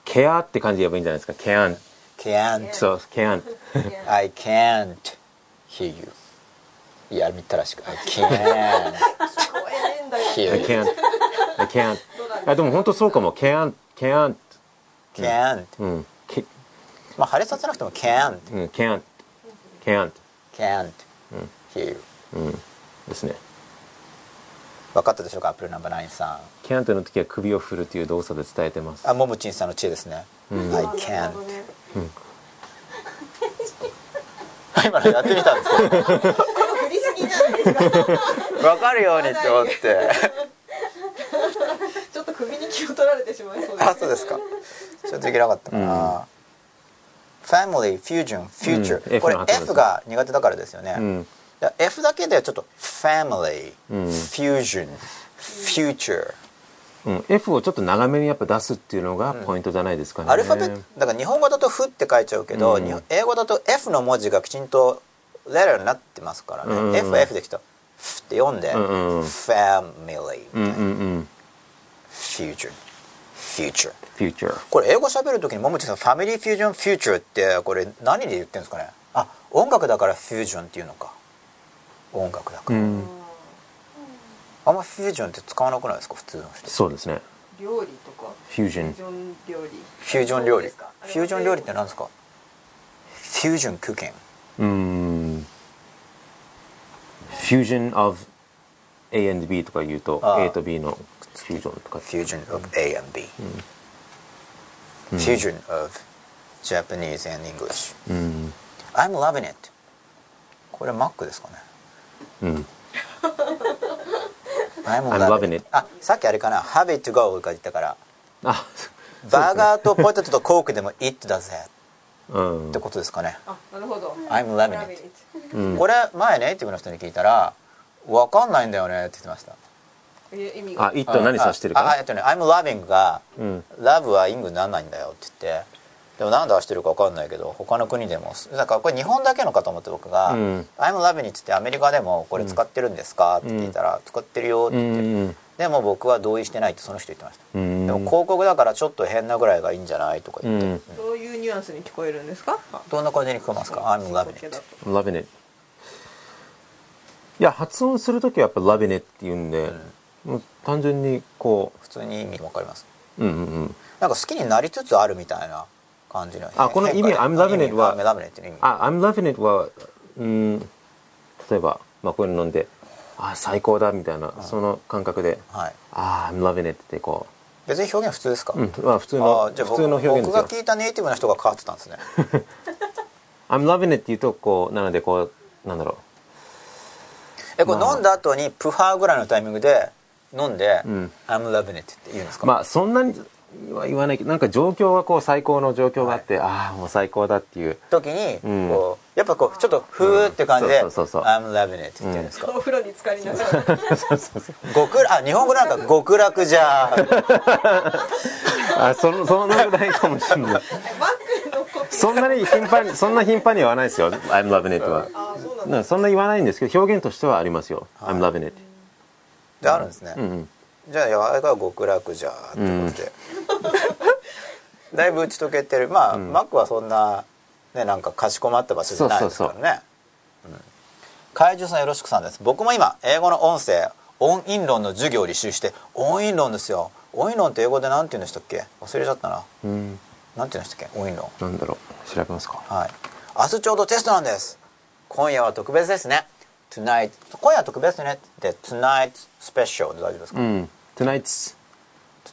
care って感じで言えばいいんじゃないですか。can't can't そう can't I can't hear you. いや見たらしく I can't [laughs] hear I can't. I can't. あでも本当そうかも。can't can't can't うん。けまあ破裂させなくても can't うん can't can't can't hear you うん。ですね。分かったでしょうか？ Apple number nine さん。can't の時は首を振るという動作で伝えてます。あももちんさんの知恵ですね、I can't [laughs] 今のやってみたんですけど。振りすぎじゃないですか分かるようにって思って。[laughs] ちょっと首に気を取られてしまいそうです。あそうですかちょっといけなかったかな、Family Fusion Future、うん。F これの後です F が苦手だからですよね、うん。F だけでちょっと Family、うん。Fusion Future うん、F をちょっと長めにやっぱ出すっていうのがポイントじゃないですかね、アルファベットだから日本語だと「ふ」って書いちゃうけど、うん。英語だと F の文字がきちんとレターになってますからね、うん。F は F できた「ふ」って読んで、うんうん Family、うんうんうん。Future Future future これ英語喋るときにももちさん「 family fusion future」ってこれ何で言ってるんですかね？あ音楽だからフュージョンっていうのか。音楽だから、うん。あんまフュージョンって使わなくないですか？普通の人。そうですね。料理とか？フュージョンフュージョン料理。フュージョン料理。ですかフュージョン料理って何ですか？ fusion cookingうん。Fusion of A and B とか言うと A と B のフュージョンとか fusion of A and B、fusion of Japanese and English. うん、I'm loving it. これ Mac ですかね。うん、I'm I'm loving it. あさっきあれかな。Have it to go とか言ったから。あバーガーとポテトとコークでも It だぜうん。ってことですかね、あなるほど。I'm loving it. うんこれ前ネイティブの人に聞いたら分かんないんだよねって言ってましたあ it は何指してるか？ああえっとね I'm loving が、うん。love はイングにならないんだよって言ってでも何で出してるか分かんないけど他の国でもだからこれ日本だけのかと思って僕が「うん。I'm loving it」って言ってアメリカでもこれ使ってるんですかって聞いたら「使ってるよ」ってう言って、んでも僕は同意してないってその人言ってました、うん。でも広告だからちょっと変なぐらいがいいんじゃないとかう言って、ん。どういうニュアンスに聞こえるんですか？あどんな感じに聞こえますか？I'm loving だ it と。Loving it いや発音する時はやっぱ loving it って言うんで、もう単純にこ普通に意味分かります？ううんうんうん。なんか好きになりつつあるみたいな感じのあこの意味 I'm loving it は。意味 I'm loving it はうん例えば、まあ、こういうの飲んであ最高だみたいな、その感覚ではい。ああ I'm loving it ってこ別に表現普通ですか、う、うんまあ、普通あのあじゃあ普通の表現僕が聞いたネイティブの人が変わってたんですね。[laughs] I'm loving it って言うとこうなのでこうなんだろえこれ飲んだ後にプハーぐらいのタイミングで飲んで「ん。I'm loving it」って言うんですか、うまあそんなには言わないけどなんか状況がこう最高の状況があって、ああもう最高だっていう。時にうん。こうやっぱこうちょっとふーって感じで「うんそうそうそうそう。I'm loving it」って言ってるんですか、お風呂に浸かりながら。極楽あ日本語なんか極楽じゃ [laughs] あそのそんなぐらいかもしれない。そんなに頻繁にそんな頻繁には言わないですよ。I'm loving it は、そんな言わないんですけど表現としてはありますよ、I'm loving it であるんですね、うんうん。じゃああれが極楽じゃってことで、[laughs] だいぶ打ち解けてる。まあ、マックはそんなねなんかかしこまった場所じゃないですからね。うん。怪獣さんよろしくさんです。僕も今英語の音声音韻論の授業を履修して音韻論ですよ。音韻論って英語で何て言うんでしたっけ？忘れちゃったな。うん。何て言うんでしたっけ？音韻論。なんだろう。調べますか。はい。明日ちょうどテストなんです。今夜は特別ですね Tonight 今夜は特別ねって Tonight special で大丈夫ですか、うん。Tonight's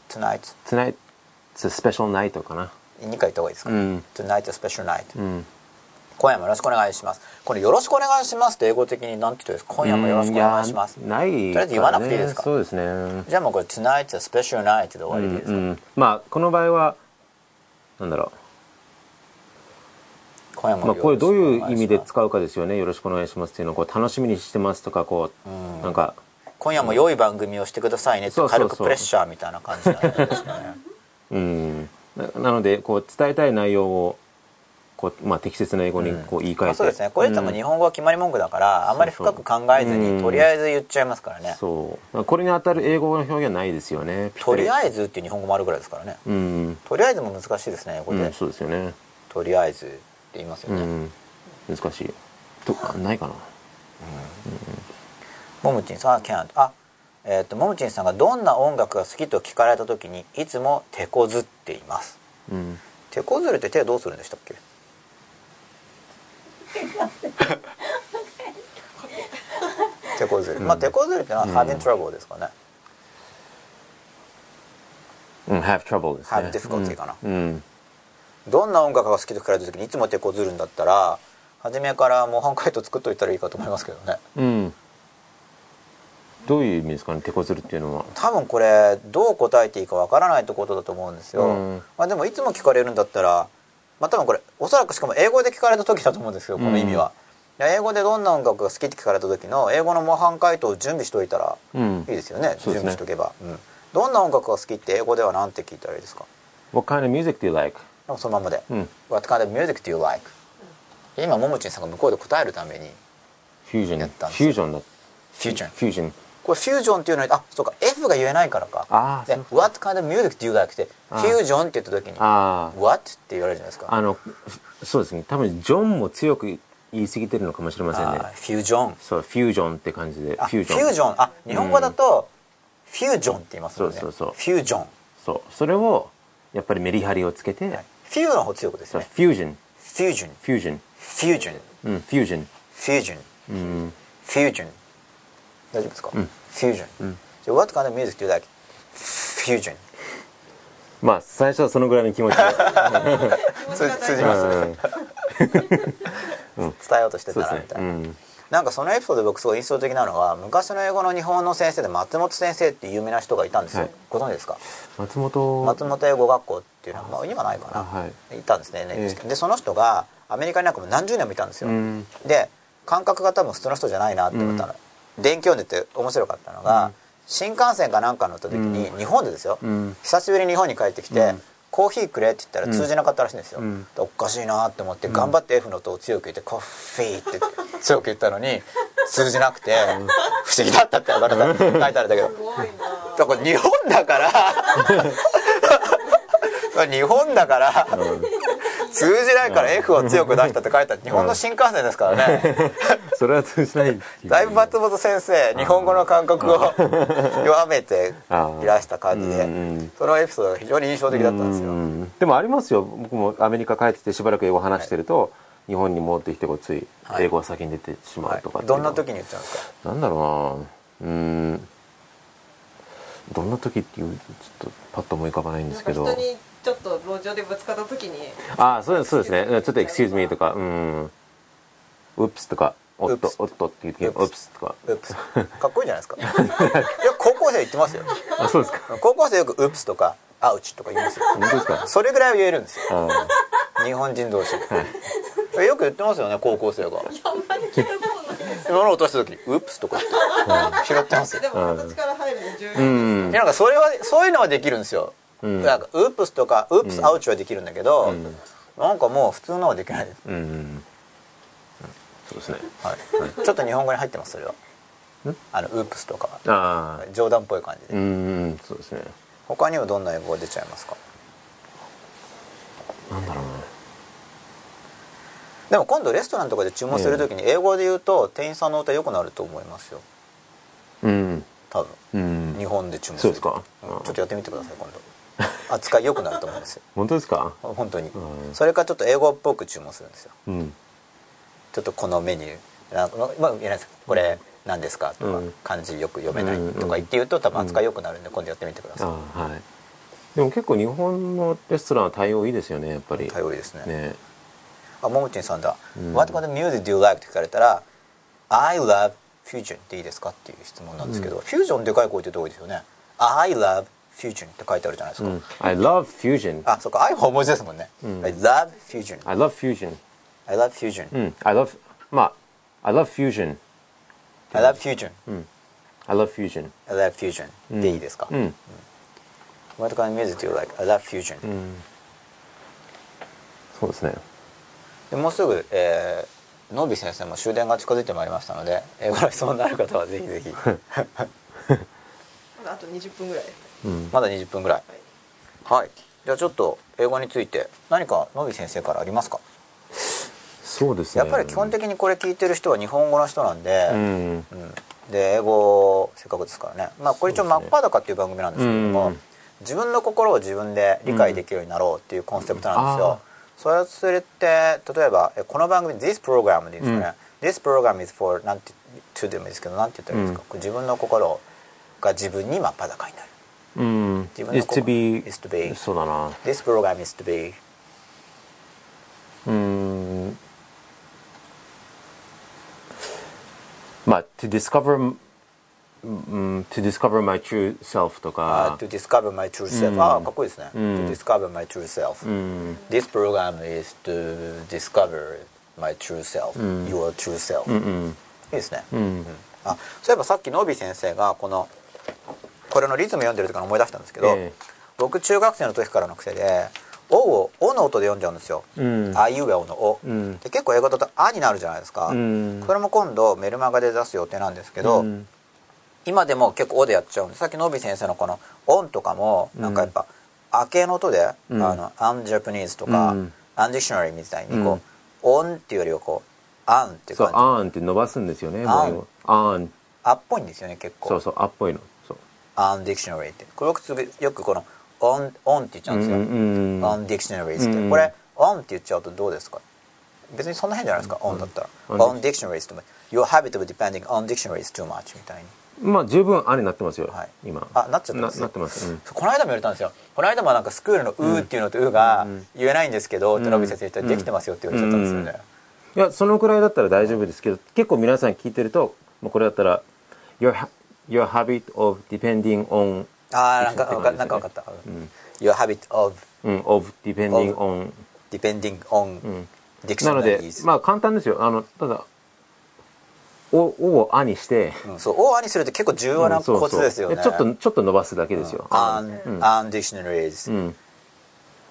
Tonight Tonight's a special night かな。2回言った方がいいですか、うん。Tonight a special night、うん。今夜もよろしくお願いします。これよろしくお願いしますって英語的に何て言うんですか？今夜もよろしくお願いします、うないとりあえず言わなくていいですか？そうですね。じゃあもうこれ Tonight a special night で終わりでいいですか、まあこの場合はなんだろう、まあ、これどういう意味で使うかですよね。よろしくお願いしますっていうのをこう楽しみにしてますとかこう、うんなんか。今夜も良い番組をしてくださいねって軽くプレッシャーみたいな感じないですかね。[laughs] うん。ななのでこう伝えたい内容をこう、まあ、適切な英語にこう言い換えて、まあ、そうですね。これ多分日本語は決まり文句だから、あんまり深く考えずにとりあえず言っちゃいますからね、そう。これに当たる英語の表現はないですよね。とりあええずっていう日本語もあるぐらいですからね。ずうん、とりあえずも難しいですね英語で、うん、そうですよね。とりあえず言いますよね、うん。難しい。とあないかな。ももちんさんあ can't あえっ、とももちんさんがどんな音楽が好きと聞かれた時にいつも手こずっています。うん。手こずるって手どうするんでしたっけ？[laughs] 手こずる、まあ手こずるってのは having trouble ですかね、うん have trouble ですね。Have difficulty かな。うんどんな音楽が好きと聞かれた時にいつも手こずるんだったら初めから模範解答作っといたらいいかと思いますけどね。うん。どういう意味ですかね手こずるっていうのは？多分これどう答えていいかわからないってことだと思うんですよ、うん。まあ、でもいつも聞かれるんだったらまあ多分これおそらくしかも英語で聞かれた時だと思うんですよこの意味は、いや英語でどんな音楽が好きって聞かれた時の英語の模範解答を準備しておいたらうん。いいですよね、うですね。備しとけば、うん、どんな音楽が好きって英語では何て聞いたらいいですか？What kind of music do you like? そのままで、うん。What kind of music do you like? 今ももちんさんが向こうで答えるためにフュージョンやったんです。よフュージョンだ。フュージョンフュージョンこれフュージョンっていうのにあそうか。F が言えないからか。で What kind of music do you like? ってフュー。ジョンって言った時にあ What? って言われるじゃないですか。ああのそうですね。多分ジョンも強く言い過ぎてるのかもしれませんね。フュージョンそうフュージョンって感じで。あフュージョンフュージョンあ日本語だとフュージョンって言いますよね。そうそうそう。フュージョンそう。それをやっぱりメリハリをつけて、フューの方強くですそうねフュージョンフュージョンフュージョンフュージョンうんフュージョンフュージョンうん。フュージョン大丈夫ですか、ん。フュージョン、ん。じゃあ What kind of music do you like? フュージョンまあ最初はそのぐらいの気持ちで。[laughs] 通通じますね。[laughs] 伝えようとしてたらみたいな、なんかそのエピソードで僕すごい印象的なのは昔の英語の日本の先生で松本先生っていう有名な人がいたんですよ、はい。ご存知ですか？松本。松本英語学校っていうのは、まあ、今ないかな、あはい。いたんですね、ええ。でその人がアメリカになんかもう何十年もいたんですよ、うん。で感覚が多分普通の人じゃないなって思ったの、電気読んでて面白かったのが、新幹線かなんか乗った時に、日本でですよ、うん。久しぶりに日本に帰ってきて、うんコーヒーくれって言ったら通じなかったらしいんですよ、うん。でおかしいなって思って頑張って F の音を強く言って「コッフィー」って強く言ったのに [laughs] 通じなくて不思議だったって書かれた書いてあるんだけど。だから日本だから。[laughs] 日本だから通じないから F を強く出したって書いてある日本の新幹線ですからね。[laughs] それは通じない。だいぶ松本先生日本語の感覚を弱めていらした感じでそのエピソードが非常に印象的だったんですよ。うんでもありますよ。僕もアメリカ帰ってきてしばらく英語話してると日本に戻ってきてこうついはい。英語が先に出てしまはいうとかっていどんな時に言っちゃうんですか？なんだろうな。うーん。どんな時っていうちょっとパッと思い浮かばないんですけど。か人にちょっと路上でぶつかった時に。あそうですそうですね。ちょっと「excuse me」とか「うん」「ウップス」とか「おっと Oops おっと」って言って「ウ Oops ップス」とか。ウップスかっこいいじゃないですか。いや高校生言ってますよ。あそうですか。高校生よくウップスとかアウチとか言いますよ。本当ですか？それぐらいは言えるんですよ。あ日本人同士。でよく言ってますよね高校生が。物を落とした時ウップスとか言って。拾ってますよ。でも形から入るの重要です、うん。いやなんかそれはそういうのはできるんですよ、ん。なんかウープスとかウープスアウチはできるんだけど、なんかもう普通のはできない。です、うん。うん。そうですね。はい、ちょっと日本語に入ってますそれは。あのウープスとか冗談っぽい感じで、うんうんそうですね。他にはどんな英語が出ちゃいますか？なんだろうな。でも今度レストランとかで注文する時に英語で言うと店員さんの歌良くなると思いますよ。うん。多分。うん。日本で注文するそうですか？うん。ちょっとやってみてください今度扱い良くなると思うんですよ。本当ですか？本当に、うん。それかちょっと英語っぽく注文するんですよ。うん。ちょっとこのメニューなんかまあいですこれ何ですか？とか、うん漢字よく読めないうんとか言って言うと多分扱い良くなるんで今度やってみてください、はい。でも結構日本のレストランは対応いいですよねやっぱり。頼りですね。ね。あももちんさんだ、うん。What kind of music do you like? って聞かれたら I love fusion っていいですか？っていう質問なんですけど、フュージョンでかい声ってどうですよね？I love fusion って書いてあるじゃないですか、うん I love fusion あそっか I は文字ですもんね、ん I love fusion I love fusion I love fusion、うん I love まあ I love fusion I love fusion、I love fusion I love fusion でいいですか、うん What kind of music do you like? I love fusion、うんそうですねでもうすぐ、えー、ノビ先生も終電が近づいてまいりましたので英語の質問のある方はぜひぜひあと20分ぐらいうん。まだ20分ぐらい。はい。じゃあちょっと英語について何かノビ先生からありますか？そうですね。やっぱり基本的にこれ聞いてる人は日本語の人なんで、うん。うん。で英語せっかくですからね。まあこれ一応「真っ裸」っていう番組なんですけれども、うん。自分の心を自分で理解できるようになろうっていうコンセプトなんですよ、あそれそれって例えばえこの番組「This program」でいいんですかね「This program is for」なんて「to」でもいいですけどなんて言ったらいいですか、こう自分の心が自分に真っ裸になるうん自分の is to be is to be そうだな This program is to be うんまあ to discover うん to discover my true self とあか to discover my true self、ああかっこいいですね、to discover my true self、うん、 This program is to discover my true self、your true self、いいですね、うんあそういえばさっきノービー先生がこの これのリズム読んでる時から思い出したんですけど、ええ。僕中学生の時からの癖で「お」を「お」の音で読んじゃうんですよ「うん。あいうえお」の「お」ん。で結構英語だと「あ」になるじゃないですか、うん。それも今度メルマガで出す予定なんですけど、うん。今でも結構「お」でやっちゃうんでさっきノービー先生のこの「on」とかもなんかやっぱ「あけ」の音で「うん。あの on Japanese」とかうん「 on dictionary」みたいにこううん「on」っていうよりはこう「on」っていうそう感じ on って伸ばすんですよねあん。母音を on あっぽいんですよね結構。そうそうあっぽいの on dictionary って。これ僕すぐよくこの「on」on って言っちゃうんですよ、うんうん on dictionary って、うんこれ「on」って言っちゃうとどうですか？別にそんな変じゃないですか「オン」だったら「うん on dictionary」って「Your habit of depending on dictionaries too much」みたいに。まあ十分あになってますよ、はい。今。あなっちゃったんですななってます、うん。この間も言われたんですよ。この間もなんかスクールの「う」っていうのと「う」が言えないんですけど先生言ったらできてますよって言われちゃったんですよね、いやそのくらいだったら大丈夫ですけど結構皆さん聞いてるともうこれだったら your, your habit of depending on ああなんかわかなんか分かった、Your habit of うん of depending on depending on なので dictionaries まあ簡単ですよ。あのただおおをあにして、うん。そう「お」「あ」にするって結構重要なコツですよね、ちょっとちょっと伸ばすだけですよ、on, on dictionaries、うん。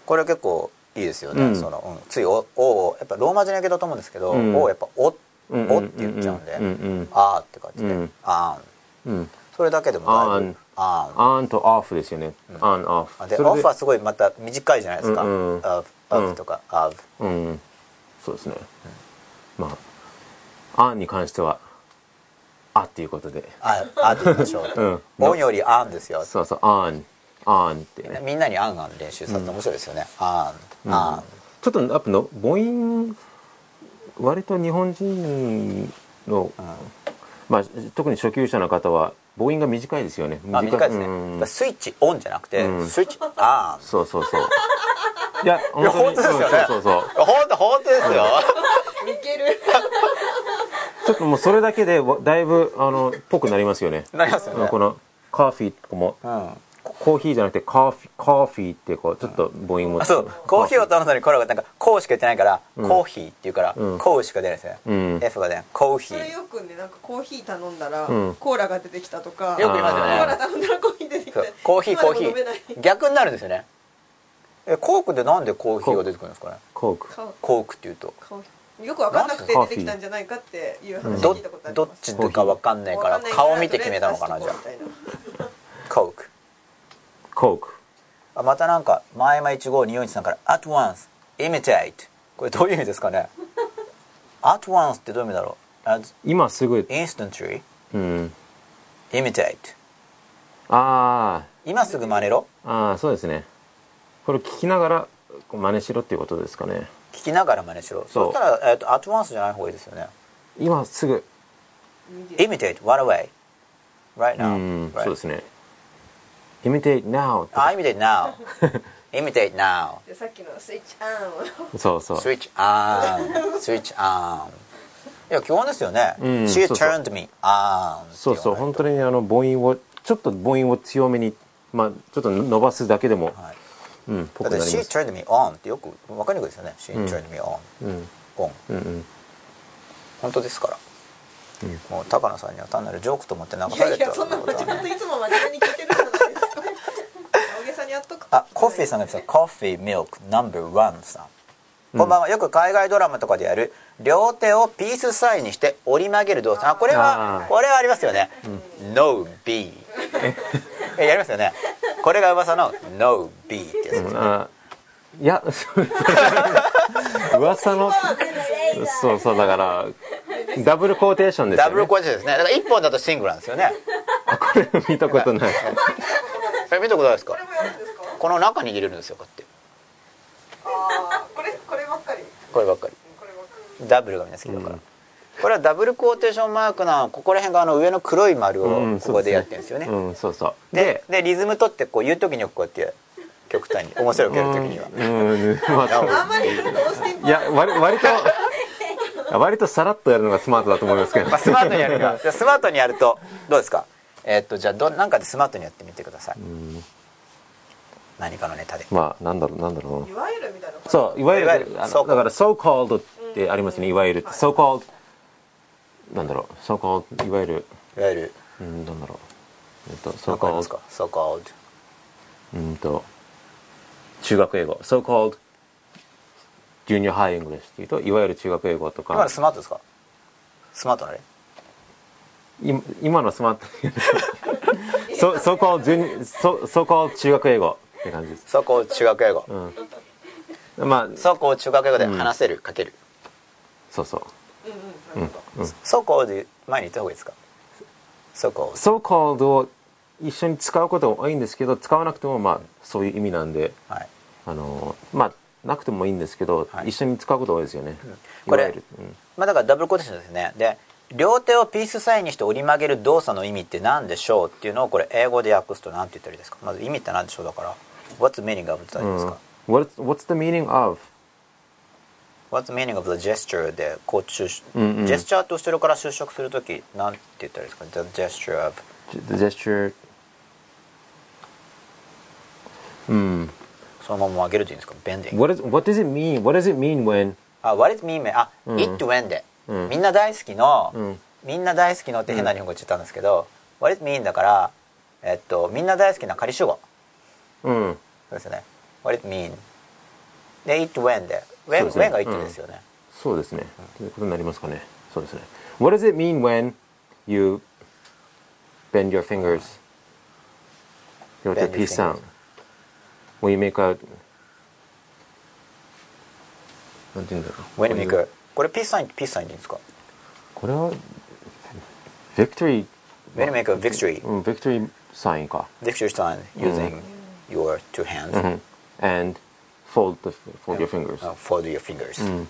これ結構いいですよね、うん。そのうん。ついお「お」をやっぱローマ字のけだと思うんですけど「うん。お」をやっぱ「お」うんおって言っちゃうんで。うんうん「あ」って感じで。うん「あんうん」それだけでもだいぶ。on「あん on と off ですよね、on off で「それ off」はすごいまた短いじゃないですか「うんうん。of」of とか「of」うんそうですね、まあ on に関してはあっていうことで。あ「あ」って言いましょう。うん「お」より「あん」ですよ。そうそう on on って。ねみんなに「あん」あん練習させて面白いですよね「あん」「あん」ちょっとやっぱの母音割と日本人の、まあ特に初級者の方は母音が短いですよね。あ短い。ですね、うん。だからスイッチオンじゃなくて、うん。スイッチあそうそうそう。いや本当ですよね。そうそうそうー本当本当ですよ、いける。ちょっともうそれだけでわだいぶあのぽくなりますよね。なりますよね。このカーフィーとかも。うんコーヒーじゃなくてカーフィーカーフィーってこうちょっと母音もあそう。コーヒーを頼んだのにこれがなんかこうしか言ってないから、うん。コーヒーっていうから、うん。こうしか出ないですね、うん。F が出ない。コーヒそれーよくねなんかコーヒー頼んだら、うん。コーラが出てきたとかよく言いますよコーラね頼んだらコーヒー出てきたコーヒーコーヒ今でも飲めないー。逆になるんですよね。えコークでなんでコーヒーが出てくるんですかね？コーク。かコークっていうと。かよく分かんなくて出てきたんじゃないかっていう話ど聞いたことありどっますちかわかんないから顔見て決めたのかなじゃあ。コークコークあまたなんか前々15241さんから「at once imitate」これどういう意味ですかね？[laughs] at once ってどういう意味だろう？As 今すぐ instantly うん。imitate あ今すぐ真似ろ？ーあーそうですね。これ聞きながら真似しろっていうことですかね。聞きながら真似しろ。そしたら、えっと at once じゃない方がいいですよね。今すぐ。imitate what away right う now、ん right? そうですね imitate now あ imitate now [laughs] imitate now でさっきのスイッチアンそうそう。Switch on switch on いや基本ですよね、うん。She そうそう。turned me on そうそう。本当にあの母音をちょっと母音を強めにまあちょっと伸ばすだけでも、はい。うんぽくなり she ます。Turned me on ってよく分かりにくいですよね。She うん。turned me on うん。オン。うんうん。本当ですから、うん。もう高野さんには単なるジョークと思って流されてい。やいやそんなことちゃんといつも真面目に聞いてるじゃないですか大げさにやっとくあコッフィーさんが言ってたコッフィーミルクナンバーワンさん。こんばんは。よく海外ドラマとかでやる両手をピースサインにして折り曲げる動作。あこれはあーこれはありますよね、No B [laughs] えやりますよね。これが噂の No B ってやつですね、あいや [laughs] 噂のそうそうだからダブルコーテーションですよね。ダブルコーチですね。だから1本だとシングルなんですよね。これ見たことない。[laughs] それ見たことないですか？この中に入れるんですよこうやって。これこればっかり？こればっかり。こればっかり。ダブルがみんな好きだから、うんこれはダブルコーテーションマークなここら辺があの上の黒い丸うんをここでやってるんですよね,、うんそうそう。ででリズム取ってこう言う時にこうやって極端に面白くやる時には。うんうんまあ [laughs] あんまりどうしてもいや割割と割とさらっとやるのがスマートだと思いますけど。まあ、スマートにやるにはじゃあスマートにやるとどうですか？えーっとじゃあどなんかでスマートにやってみてください、ん何かのネタで。まあなんだろうなんだろう。いわゆるみたいな。そういわゆいわゆるだから so called ってありますねいわゆる。so called なんだろう。so called いわゆる。いわゆる。うんなんだろう。えっと何 so called か？so called うんと中学英語。so called junior high English っていうといわゆる中学英語とか。今のスマートですか？スマートなれ？今今のスマート。[laughs] so so called 中学英語って感じです。so called 中学英語、うん。まあ so called 中学英語で話せる、かける。そうそう。うんうんなるほど so called 前に言った方がいいですか？so called so called を一緒に使うことも多いんですけど使わなくてもまあそういう意味なんで。はい。あのまあなくてもいいんですけど、はい。一緒に使うこと多いですよね、これいわゆる。うん。まあだからダブルコーテーションですね。で両手をピースサインにして折り曲げる動作の意味って何でしょうっていうのをこれ英語で訳すと何て言ったらいいですか？まず意味って何でしょうだから What's the meaning of って何ですか、What's, what's the meaning of? What's the meaning of the gesture でこう就うんうんジェスチャーと後ろから就職するとき何て言ったらいいですか The gesture of The gesture うんそのまま曲げるといいんですか Bending what, is, what does it mean? What does it mean when あ What is mean あ、うん It when で、うんみんな大好きの、うんみんな大好きのって変な日本語言っちゃったんですけど、What is mean だからえっとみんな大好きな仮主語うんそうですよね What is mean で It when で when, ねが It ですよね、そうですね、ということになりますかねそうですね What does it mean when you bend your fingers? your ピースサウン fingers When you make a なんて言うんだろう When you make a これピースサインピースサインでいいんですかこれは victory When you make a victory うん victory サインか victory sign using your two hands、うん and fold the fold your fingers uh, fold your fingers、うん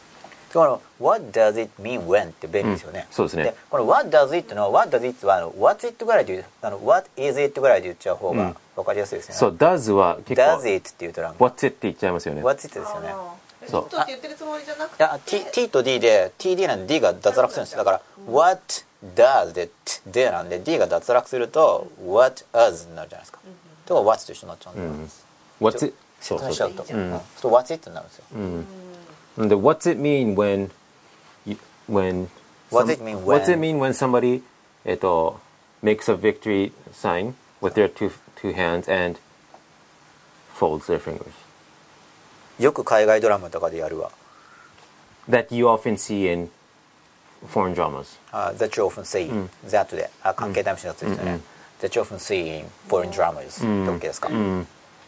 この What does it mean when って便利ですよね、うんそうですねこの What does it の What does it はあの What's it ぐらいで言うあの What is it ぐらいで言っちゃう方が分かりやすいですよね、そう does は結 does 構 it って言うとなんか what's it って言っちゃいますよね What's it ですよねそうって言ってるつもりじゃなくていや T, T と D で TD なんで D が脱落するんですよだから What does で T でなんで D が脱落すると What us になるじゃないですか、とか What's と一緒になっちゃうんで、 what's it そう説そうそう明しちゃうと、うんそう What's it になるんですよ、なんで what's it mean when you- when What's some- it mean what's it when- mean when somebody えっと makes a victory sign with their two two hands and folds their fingers よく海外ドラマとかでやるわ that you often see in foreign dramas あ That you often see、that であ関係代名詞のやつですよね、 That you often see in foreign dramas って OK ですか、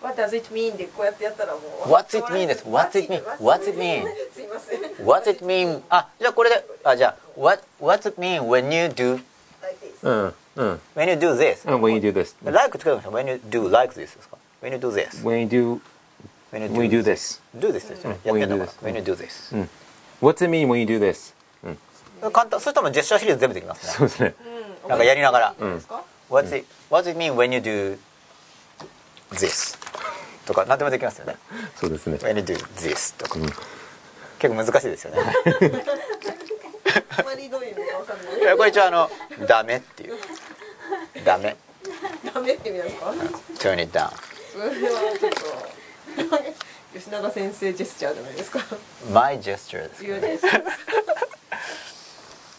What does it mean でこうやってやったらもう What's it mean です What's it mean What's it mean すいません What's it mean あじゃあこれであじゃあ What, What's it mean when you do うんうん when you do this、 and when you do this like って書いてますよ when you do like this ですか when you do this when you do when you when you do this do this ですよね、うんやってんのか when when you you do do this、 what's it mean when you do this 簡単そしたらもうジェスチャーシリーズ全部できますねそうですねなんかやりながら、ですか What's it, What's it mean when you do this? とか何でもできますよね。そうですね。When you do this とか、結構難しいですよね。あまりどういうのかわかんない。いやこれ一応あのダメっていう。ダメ。ダメって意味なんですか？Turn it down それはちょっと吉永先生ジェスチャーじゃないですか？My gesture ですいうジェスチャー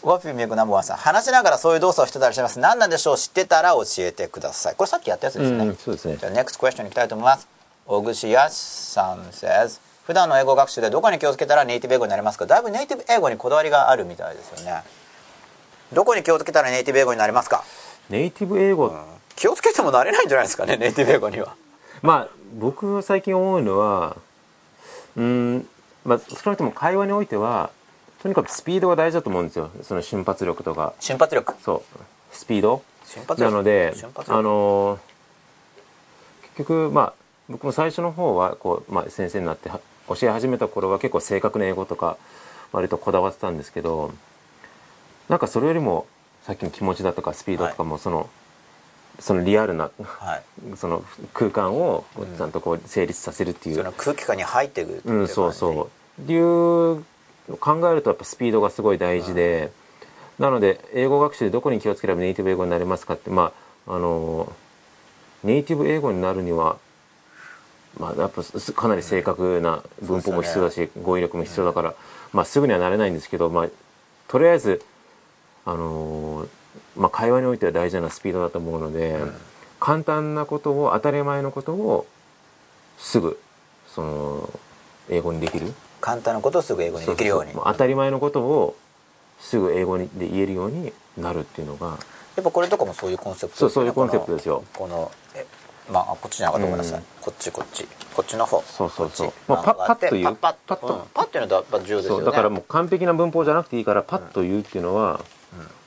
ワッピーミルクナンバーワンさん話しながらそういう動作をしてたりします。何なんでしょう？知ってたら教えてください。これさっきやったやつですね、うんそうですね。じゃあ NEXT question に行きたいと思います。小串康さん says 普段の英語学習でどこに気をつけたらネイティブ英語になりますか？だいぶネイティブ英語にこだわりがあるみたいですよね。どこに気をつけたらネイティブ英語になりますか？ネイティブ英語。気をつけてもなれないんじゃないですかねネイティブ英語には。まあ僕が最近思うのはうーんまあ少なくとも会話においてはとにかくスピードが大事だと思うんですよ。その瞬発力とか。瞬発力。そう。スピード？なのであの結局まあ僕も最初の方はこう、まあ、先生になっては教え始めた頃は結構正確な英語とか割とこだわってたんですけどなんかそれよりもさっきの気持ちだとかスピードとかもその、そのリアルなはい。[laughs] その空間をちゃんとこう成立させるっていう、その空気感に入っていくっていうん、そうそう。いう考えるとやっぱスピードがすごい大事で、なので英語学習でどこに気をつければネイティブ英語になりますかってまああのネイティブ英語になるにはまあやっぱすかなり正確な文法も必要だし、語彙力も必要だから、まあすぐにはなれないんですけどまあとりあえずあのまあ会話においては大事なスピードだと思うので、簡単なことを当たり前のことをすぐその英語にできる簡単なことをすぐ英語にできるように。そうそうそう。当たり前のことをすぐ英語にで言えるようになるっていうのがやっぱこれとかもそういうコンセプトそうそういうコンセプトですよ。このえまあこっちじゃなかったごめんなさい、うん。こっちこっち。こっちの方。そうそうそう。まあパッと言う。パッパッと。うん。パッというのはやっぱ重要ですよね。そうだからもう完璧な文法じゃなくていいからパッと言うっていうのは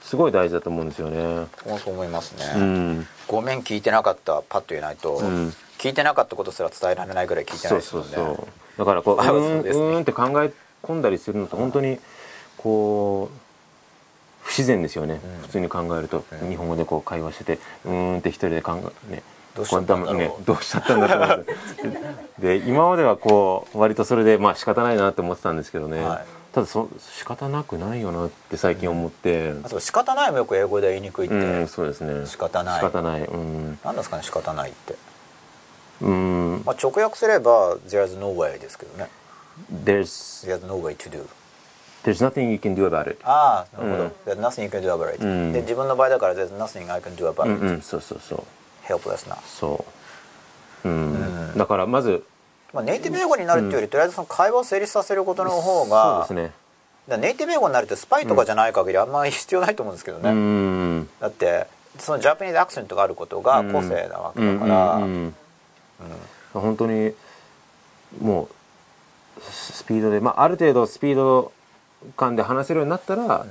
すごい大事だと思うんですよね。そう思いますね、うん、ごめん聞いてなかった。パッと言えないと、ん。聞いてなかったことすら伝えられないぐらい聞いてなそいうですもんね。そうそうだからこううあそうーんうですね。ーんって考え込んだりするのと本当にこう不自然ですよね、普通に考えると、日本語でこう会話しててうーんって一人で考えねどうしちゃったんだろう。こねどうしちゃったんだと思ってで今まではこう割とそれでまあ仕方ないなって思ってたんですけどね、はい。ただそ仕方なくないよなって最近思って、あと仕方ないもよく英語で言いにくいって、うんそうですね。仕方ない。仕方ない。うん、なんですかね仕方ないって、うん、まあ、直訳すれば there's no way ですけどね。There's there's no way to do there's nothing you can do about it ああなるほど、there's nothing you can do about it、うん。で自分の場合だから there's nothing I can do about う it、んうん。そうそうそう。Helpless な、そう。うん、だからまずまあ、ネイティブ英語になるっていうより、とりあえずその会話を成立させることの方そうがですね。だネイティブ英語になるってスパイとかじゃない限りあんまり必要ないと思うんですけどね、うん。だってそのジャパニーズアクセントがあることが個性なわけだから、うんうんうん本当にもうススピードで、まあ、ある程度スピード感で話せるようになったら、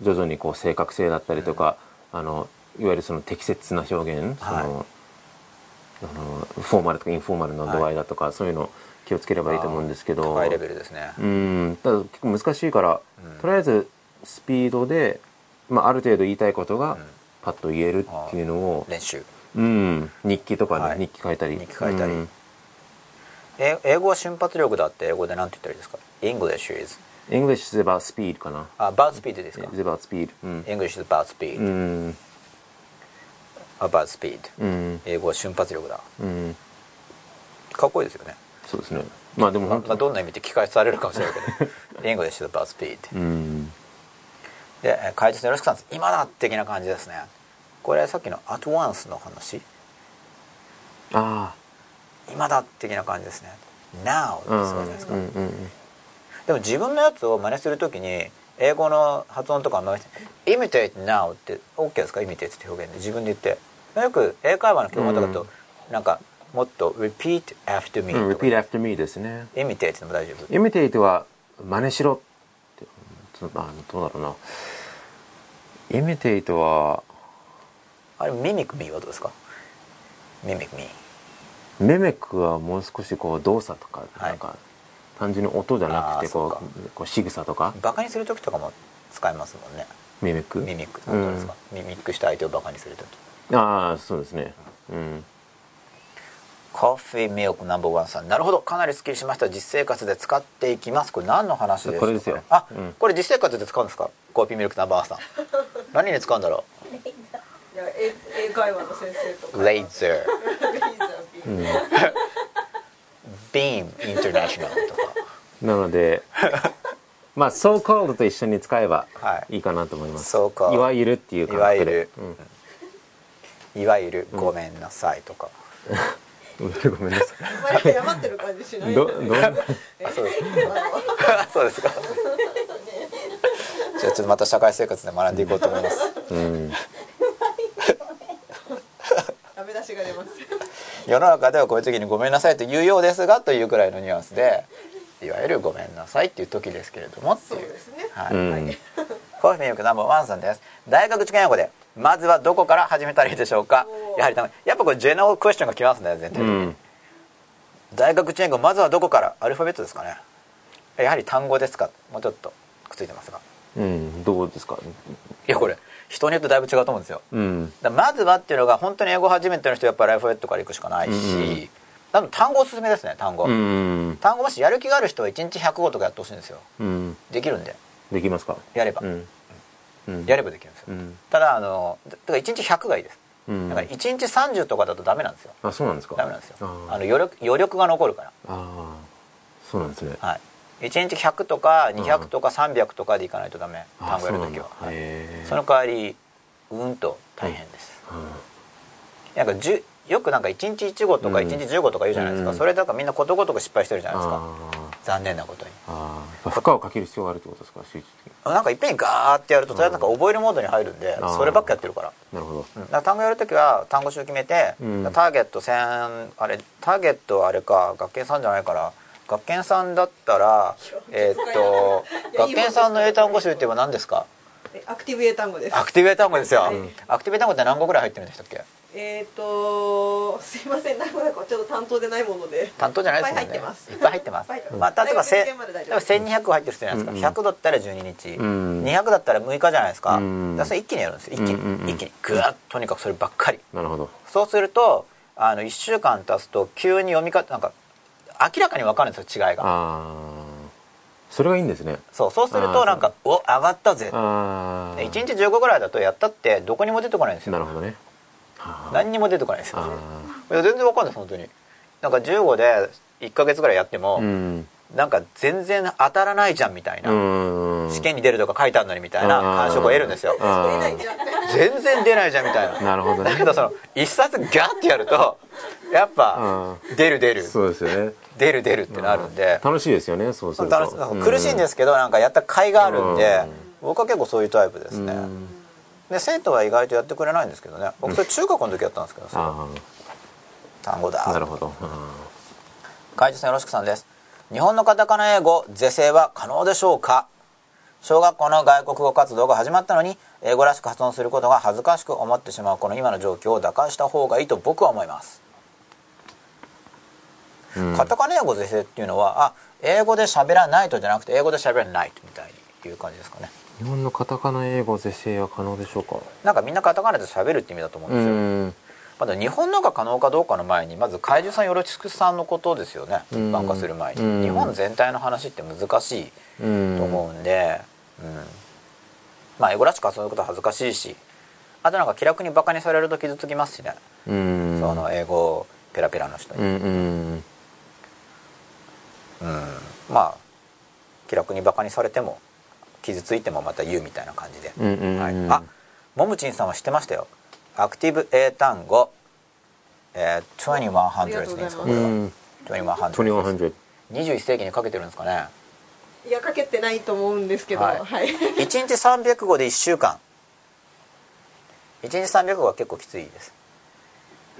徐々にこう正確性だったりとか、あのいわゆるその適切な表現、はい。そのあのフォーマルとかインフォーマルの度合いだとか、そういうの気をつければいいと思うんですけど。高いレベルですね。うん。ただ結構難しいから、とりあえずスピードで、まあ、ある程度言いたいことがパッと言えるっていうのを、練習うん、日記とかね、はい。日記書いたり。日記書いたり。うん。え英語は瞬発力だって英語で何て言ったらいいですか？English is English is about speed かな。あ about speed ですか？Is about speed うん、English is about speed、うん、about speed うん、英語は瞬発力だ。うん、かっこいいですよね。そうですね。まあでもまあ本当。まあどんな意味で聞かされるかもしれないけど。[laughs] English is about speed うん。でえ解説よろしくさん今だ的な感じですねこれさっきの at once の話？あ今だ的な感じですね。Now ってあそうじゃないですか、うんうんうんでも自分のやつを真似するときに英語の発音とか真似して imitate now って OK ですか？imitate って表現で。自分で言って。よく英会話の教科とかだと、なんかもっと repeat after me うん repeat after me ですね。imitate でも大丈夫。imitate は真似しろって。あどうだろうな。imitate はあれ mimic me はどうですか？mimic me メメクはもう少しこう動作とかはい。なんか単純に音じゃなくてこか。うこう仕草とか？バカにする時とかも使えますもんね。ミミク？ミミック本当ですか、ミミックした相手をバカにする時。ああそうですね。うん。コーヒーミルクナンバーワンさん。なるほど。かなりスッキリしました。実生活で使っていきます。これ何の話ですか？これですよ。あ、うん。これ実生活で使うんですか？コーヒーミルクナンバーワンさん。何に使うんだろいや英英会話の先生とか。[laughs] うレイザービービームインターナショナルとか。なので [laughs] まあ so called と一緒に使えばはい。いいかなと思います、so called いわゆるっていう感いわゆ覚でるいわゆるごめんなさいとか、うん、ごめんなさあんまり謝ってる感じしないいどどんえそうです。あ [laughs] そうですか。じゃあちょっとまた社会生活で学んでいこうと思います。うん。のが出ます。世の中ではこういう時に「ごめんなさい」と言うようですがというくらいのニュアンスでいわゆる「ごめんなさい」っていう時ですけれどもっていう。そうですね。はい。うんコーヒーミルクナンバーワンさんです。大学受験英語でまずはどこから始めたらいいでしょうか？やはりたやっぱこれジェネラルクエスチョンが来ますね全体的に、うん。大学受験英語まずはどこからアルファベットですかね？やはり単語ですか？もうちょっとくっついてますが。うんどうですか？いやこれ人によってだいぶ違うと思うんですよ。うん。だまずはっていうのが本当に英語初めての人はやっぱりアルファベットからいくしかないし、うん。うん多分単語おすすめですね単語、うん単語もしやる気がある人は1日100語とかやってほしいんですよ。うん。できるんで。できますか？やれば、やればできるんですよ、うん。ただあのだから1日100がいいです。うん。だから1日30とかだとダメなんですよ。あそうなんですか。ダメなんですよ。あの余力余力が残るから。あーそうなんですね。はい1日100とか200とか300とかでいかないとダメ。あ単語やるときは。そはい。その代わりうんと大変です、なんか10よくなんか1日1語とかうん。1日10語とか言うじゃないですか、うん。それだからみんなことごとく失敗してるじゃないですか。あ残念なことに。ああ負荷をかける必要があるってことですか？集中なんかいっぺんにガーってやるとそれはなんか覚えるモードに入るんでそればっかやってるから。なるほど。うん。だから単語やるときは単語集決めて、うん。ターゲット1000あれターゲットあれか学研さんじゃないから学研さんだったらえーっと学研さんの英単語集って言えば何ですか？えアクティブ英単語です。アクティブ英単語ですよ、うんアクティブ英単語って何語ぐらい入ってるんでしたっけ？えっ、とすいませんなんかちょっと担当でないもので。担当じゃないですもんね。いっぱい入ってます。いっぱい入ってまあ例えばせ例えば1200入ってる人じゃないですか、うんうん。100だったら12日、うん。200だったら6日じゃないですか,、うん。だからそれ一気にやるんですよ。一気に、うんうんうん。一気に。グワッとにかくそればっかり。なるほど。そうするとあの1週間経つと急に読み方なんか明らかに分かるんですよ違いが。それがいいんですね。そうそうするとなんか「お上がったぜ」ああ1日15ぐらいだとやったってどこにも出てこないんですよ。なるほどね。何にも出てこないんですよ。あいや全然分かんないです本当に。なんか15で1ヶ月ぐらいやっても、ーうん。なんか全然当たらないじゃんみたいな、うん。試験に出るとか書いてあるのにみたいな感触を得るんですよ。全然出ないじゃんみたいな。なるほどね。[laughs] だけどその一冊ギャッてやるとやっぱ出る出る。そうですよね出る出るってなるんで。楽しいですよねそうすると。苦しいんですすけどなんかやった甲斐があるんで僕は結構そういうタイプですね。で生徒は意外とやってくれないんですけどね。僕それ中学の時やったんですけどさあ単語だ。あなるほど。あ海地さんよろしくさんです。日本のカタカナ英語是正は可能でしょうか？小学校の外国語活動が始まったのに英語らしく発音することが恥ずかしく思ってしまうこの今の状況を打開した方がいいと僕は思いますうん。カタカナ英語是正っていうのはあ英語で喋らないとじゃなくて英語で喋らないとみたいにいう感じですかね。日本のカタカナ英語是正は可能でしょうか？なんかみんなカタカナで喋るって意味だと思うんうですよ、ん。まだ日本のが可能かどうかの前にまず怪獣さんよろしくさんのことですよね。うん。番化する前に、うん。日本全体の話って難しいうんと思うんで、うん。まあ英語らしくはそういうことは恥ずかしいし。あとなんか気楽にバカにされると傷つきますしね、うん。その英語ペラペラの人に、うん。まあ気楽にバカにされても傷ついてもまた言うみたいな感じで、うんうんうんはい、あももちんさんは知ってましたよ。アクティブ英単語、えー、あり2100がとうございます。でいいんですかこれは。うん。2100 2100 21世紀にかけてるんですかね。いやかけてないと思うんですけどははい。い、[laughs] 1日300語で1週間。1日300語は結構きついです。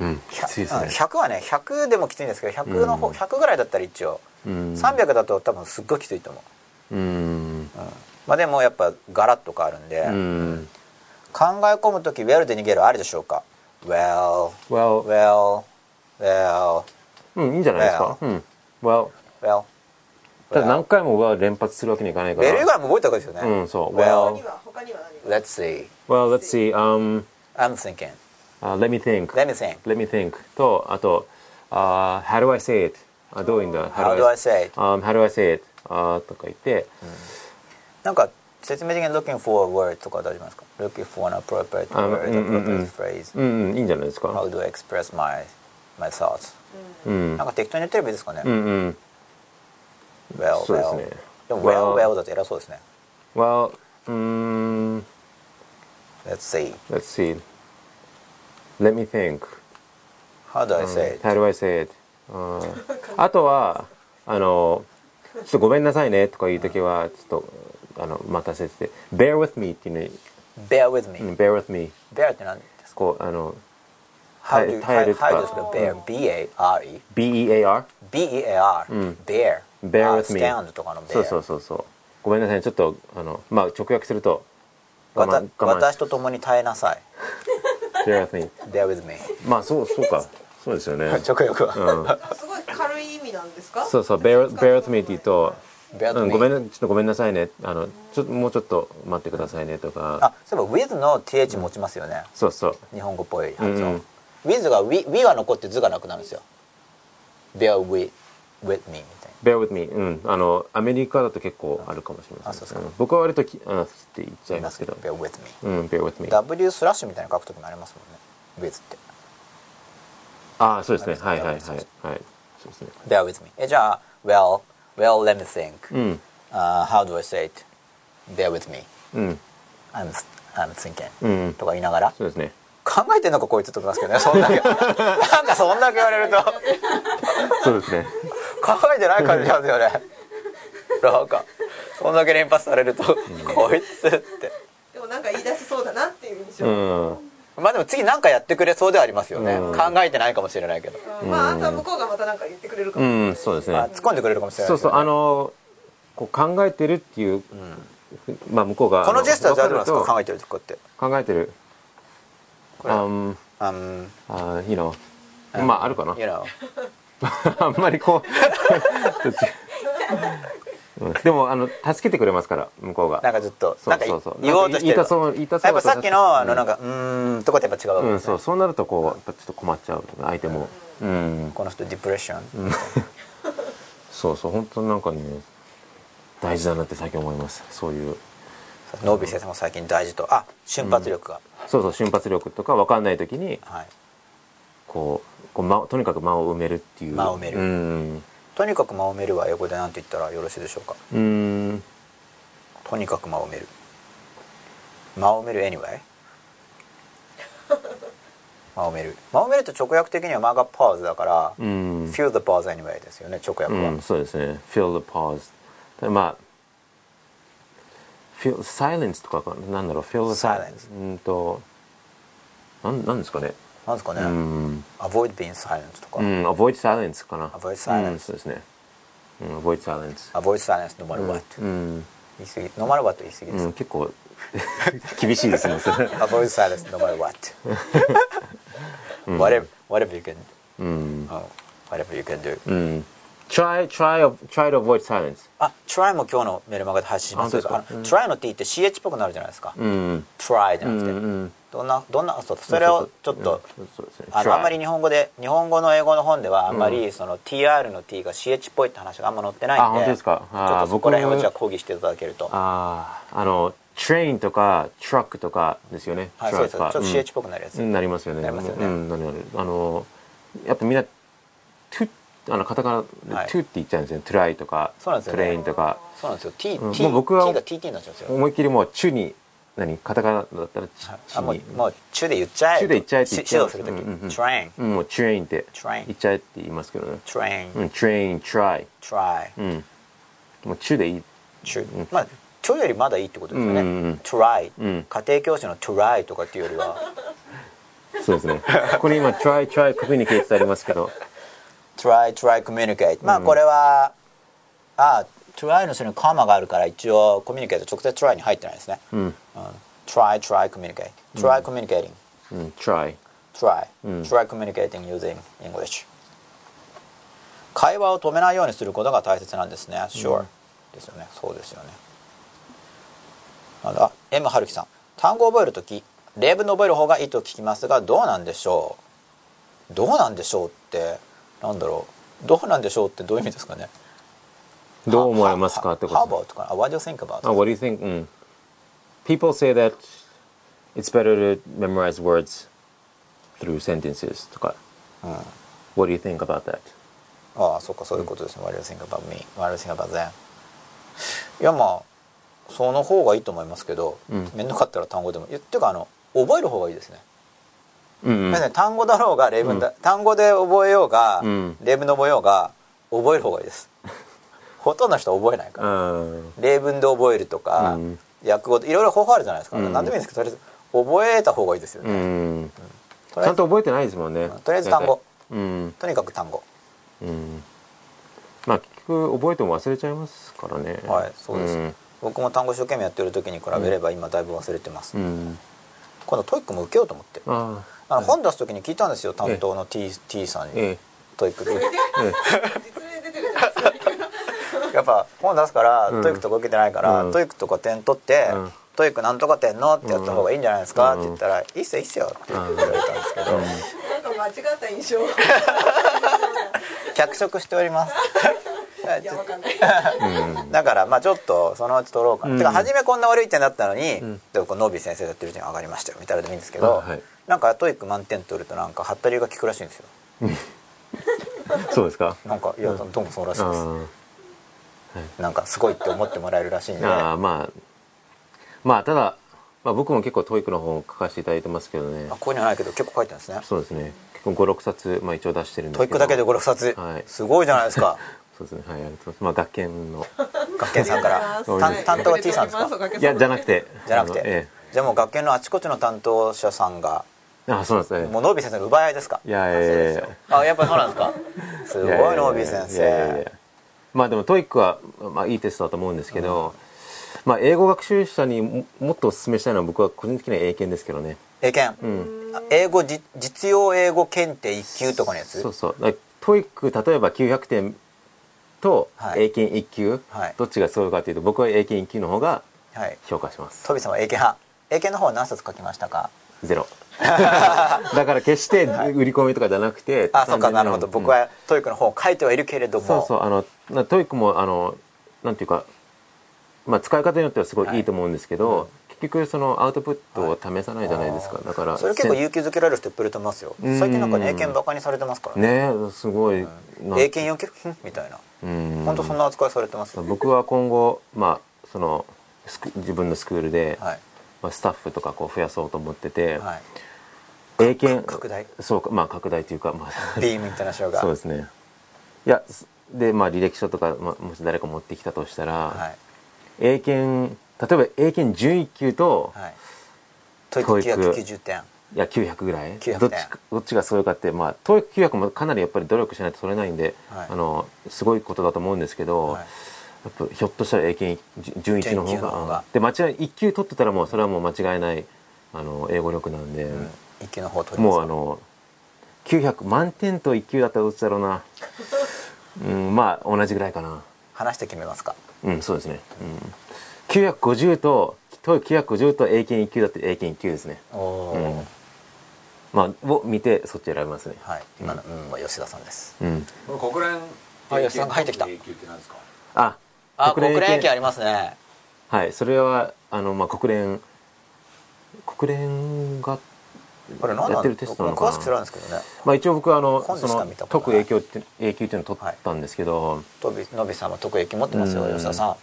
うんきついですね。100はね100でもきついんですけど100の方、うん。100ぐらいだったら一応、うん。300だと多分すっごいきついと思う、うん。うんまあ、でもやっぱガラッと変わるんで、うん。考え込む時 well で逃げるあるでしょうか。Well Well well well うんいいんじゃないですか。うん。Well well ただ何回も Well 連発するわけにいかないから。well 以外も覚えた方がいいですよね、うんそう。Well let's see Well let's see um I'm thinking uh, let me think let me think let me think とあと、uh, how do I say it あどういうんだ how do I say it um, how do I say it あとか言って、なんか説明的に looking for a word とか大丈夫ですか looking for an appropriate あ word うんうんうん appropriate phrase うんうんいいんじゃないですか how do I express my my thoughts うんなんか適当に言ってればいいですかね、うんうん well そうです well ねでも Well well well だと偉そうですね Well うーん let's see let's see let me think how do I say it how do I say it あとはあのちょっとごめんなさいねとかいう時はちょっとあの待たせて bear with me っていうね bear with me、うん bear with me bear って何ですかこうあの how do 耐え how るとか how does the bear B A R E B-E-A-R B E A R、ん bear bear あ with me stand とかの bear そうそうそうそうごめんなさいちょっとあのまあ直訳すると私と共に耐えなさい bear with me bear with me まあそうそうかそうですよね。直訳は、うん。すごい軽い意味なんですか？そうそう bear, bear with me って言うとうん、ごめんなちょっとごめんなさいね。あのちょっともうちょっと待ってくださいねとか。あそういえば with の th 持ちますよね、そうそう。日本語っぽい発音、うん。うん with が we, we は残って図がなくなるんですよ。bear with, with me みたい bear with me うん。あのアメリカだと結構あるかもしれません。あそうです僕は割ときあって言っちゃないますけど bear with me うん bear with me W スラッシュみたいに書くときもありますもんね。with ってああそうですね。はいますねはい。はいはい。そうですね。Bear with me. えじゃあ well well let me think、うん。Uh, how do I say it? Bear with me. うん。I'm, I'm thinking、うんとか言いながら。そうですね。考えてんのかこいつと思いますけどねそんだけ [laughs] なんかそんだけ言われると。そうですね。考えてない感じなんですよね。なんかそんだけ連発されると、こいつって。でもなんか言い出しそうだなっていう印象、うんまあでも次何かやってくれそうではありますよね、うん。考えてないかもしれないけど、うん。まああとは向こうがまたなんか言ってくれるかうも、んそうですね。まあ突っ込んでくれるかもしれないねそうそうあのこう考えてるっていうまあ向こうがこのジェスチャー大丈夫なんですか考えてるとこうやって。と考えてる。これ um あん uh, you know まああるかな。you [laughs] know あんまりこう [laughs] でもあの助けてくれますから向こうが。なんかずっとそうそうそう。言おうとしてる言いたそう言いたそうやっぱさっきのあのうんなんかうーんとこってやっぱ違うわけうんですねそう。そうなるとこうやっぱちょっと困っちゃう相手も。うん。この人ディプレッション、そうそう。本当なんかね大事だなって最近思います。そういう。ノービー先生も最近大事と。あ瞬発力が、そうそう瞬発力とか分かんない時にはい。こうこう間をとにかく間を埋めるっていう。間を埋める。うんとにかく間を埋めるは英語で何て言ったらよろしいでしょうか？うん。とにかく間を埋める。間を埋める anyway [laughs] 間を埋める。間を埋めると直訳的には間がパーズだから、うん。feel the pause anyway ですよね直訳は、うん、そうですね。feel the pause まあ feel silence とかかなんだろう feel the Silence うんとなんなんですかねなんですかね、うん、avoid being silent とか、うん、avoid silence かな Avoid silence うん、そうですね、うん、avoid silence avoid silence no matter what、うん、言い過ぎ no matter what 言い過ぎです、うん、結構厳しいですね avoid silence no matter what whatever whatever you can うん oh, whatever you can do うん。try, try, try to avoid silence. あ try も今日のメルマガで配信しますけどあのあ本当です try の t って ch っぽくなるじゃないですか、うん。try じゃなくて、うん。どんなどんなそうそれをちょっと、あのあんまり日本語で日本語の英語の本ではあんまりその TR の T が CH っぽいって話があんま載ってないんであ本当ですかちょっとそこら辺をじゃあ講義していただけるとああ、あの、train とか truck とかですよね。はいそうですちょっと CH っぽくなるやつ、うんなりますよね。なりますよねうん、あの、やっぱみんな、to あの、カタカナはいで to って言っちゃうんですよね。try とか、そうなんですよね train とか。そうなんですよ T, うん T, もう僕は T が TT になっちゃうんですよ思いっきりもう、チュに、何カタカナだったらチ、チあもうに。もう中で言っちゃえ。チュで言っちゃえって言っしちゃう。指導するとき、うんうんうん。Train うん、もう train って。言っちゃえって言いますけどね。train うん、train, try。try うん。もう to でいい。中。まあ今日よりまだいいってことですよね、うんうんうん。Try、うん。家庭教師の try とかっていうよりは。[laughs] そうですね。ここに今、try, try, communicate ってありますけど。[laughs] try try communicate まあこれは、あ try の後ろにカマがあるから一応コミュニケート直接 try に入ってないですね、うん。うん。try try communicate try communicating うん、try。try、うん。try communicating using English 会話を止めないようにすることが大切なんですね。sure、ですよね。そうですよね。ああ M 春樹さん。単語を覚えるとき例文で覚える方がいいと聞きますがどうなんでしょう。どうなんでしょうってなんだろう。どうなんでしょうってどういう意味ですかねどう思われますかってこ How と about かな What do you think about あ What do you think? うん。People say that it's better to memorize words through sentences とか。What do you think about that? ああそっかそういうことですね、What do you think about me? What do you think about them? いやまあその方がいいと思いますけどうん面倒かったら単語でもっていうかあの覚える方がいいですね、うんう単語だろうが例文だ、単語で覚えようが、うん例文で覚えようが覚える方がいいですほとんどの人は覚えないから、うん。例文で覚えるとか、うん。訳語いろいろ方法あるじゃないですか、うん。何でもいいんですけどとりあえず覚えた方がいいですようね、ちゃんと覚えてないですもんね。とりあえず単語。うん。とにかく単語。うん。まあ結局覚えても忘れちゃいますからね。はいそうです、ん。僕も単語一生懸命やってる時に比べれば今だいぶ忘れてます、うん。今度 TOEIC も受けようと思って。ああ。の本出す時に聞いたんですよ担当の T, T さんあ。に、ええ。 TOEIC [laughs] でやっぱ本出すから、うん。 TOEIC とか受けてないから、うん。 TOEIC とか点取って、うん。 TOEIC なんとか点のってやった方がいいんじゃないですか、うん。って言ったら「いいっすよいいっすよ」って言われたんですけど、なんか間違った印象。脚色しております。[laughs] いやわかんない。[laughs] だからまあちょっとそのうち取ろうかな、うん。てか初めこんな悪い点だったのに、ん。でもこうノービー先生やってるうちに上がりましたよみたいなのでもいいんですけど、あはい。なんか TOEIC 満点取るとなんかハッタリが効くらしいんですよ。[laughs] そうですか？なんかいやどうもそうらしいです、あなんかすごいって思ってもらえるらしいんで。あああまあまあただ、まあ、僕も結構 TOEIC の本を書かせていただいてますけどね。あここにはないけど結構書いてるんですね。そうですね。結構56冊、まあ、一応出してるんですけど。 TOEIC だけで56冊、はい。すごいじゃないですか。[laughs] そうですね。はいありがとうございます。まあ学研の。学研さんから。担担当は T さんですか？いやじゃなくて。じゃなくて、あのえじゃあもう学研のあちこちの担当者さんが。えあそうなんですね。もうノービー先生の奪い合いですか？いやいやいやあやっぱりそうなんですか？すごいノービー先いやいやい生やまあでも TOEIC は、まあ、いいテストだと思うんですけど、まあ英語学習者にももっとお勧めしたいのは僕は個人的には英検ですけどね。英検、うん。あ英語じ実用英語検定1級とかのやつ？そうそう。だから TOEIC 例えば900点とはい。英検1級、はい。どっちがすごいかというと僕は英検1級の方がはい。評価します。トビさんは英検派。英検の方は何冊書きましたか？ゼロ。[laughs] だから決して売り込みとかじゃなくてあそうか。なるほど。僕はTOEIC の方を書いてはいるけれども。そうそう。あのな TOEIC もあのなんていうかまあ使い方によってはすごいい。いと思うんですけど、結局そのアウトプットを試さないじゃないですか、だからそれ結構勇気づけられる人いっぱいいると思いますよ。うん。最近なんかね英検バカにされてますからね。ねすごい、英検4級ふんみたいな。うん。本当そんな扱いされてますよ。僕は今後まあその自分のスクールで、はい。まあ、スタッフとかこう増やそうと思ってて、はい。英検拡大？そうかまあ拡大というかまあビームインターナショナルが。[laughs] そうですね。いやすでまあ履歴書とか、まあ、もし誰か持ってきたとしたら、はい。英検例えば英検準1級と、はい。 TOEIC TOEIC 990点。いや900ぐらい。900どっちかどっちがすごいかってまあ TOEIC900 もかなりやっぱり努力しないと取れないんで、はい。あのすごいことだと思うんですけど、はい。やっぱひょっとしたら英検準1の方準一の方が。がで間違い1級取ってたらもうそれはもう間違いないあの英語力なんで、うん。一級の方取りますもうあの900満点と1級だったらどっちだろうなうん、まあ同じぐらいかな。話して決めますか。うんそうですね、うん、950とと950と英検1級だって英検1級ですね。おお、うん。まあを見てそっち選びますね。はい。今のうんは吉田さんです。うん。国連あ吉さんが入ってきた。永久って何ですか？ああ国連駅あ検りますね。はいそれはあのまあ国連国連がやってるテストなのかな。僕詳しく知らないんですけどね。まあ一応僕あのその特ない永久って永久っていうのを取ったんですけど、とびのびさんは特益持ってますようん。吉田さん。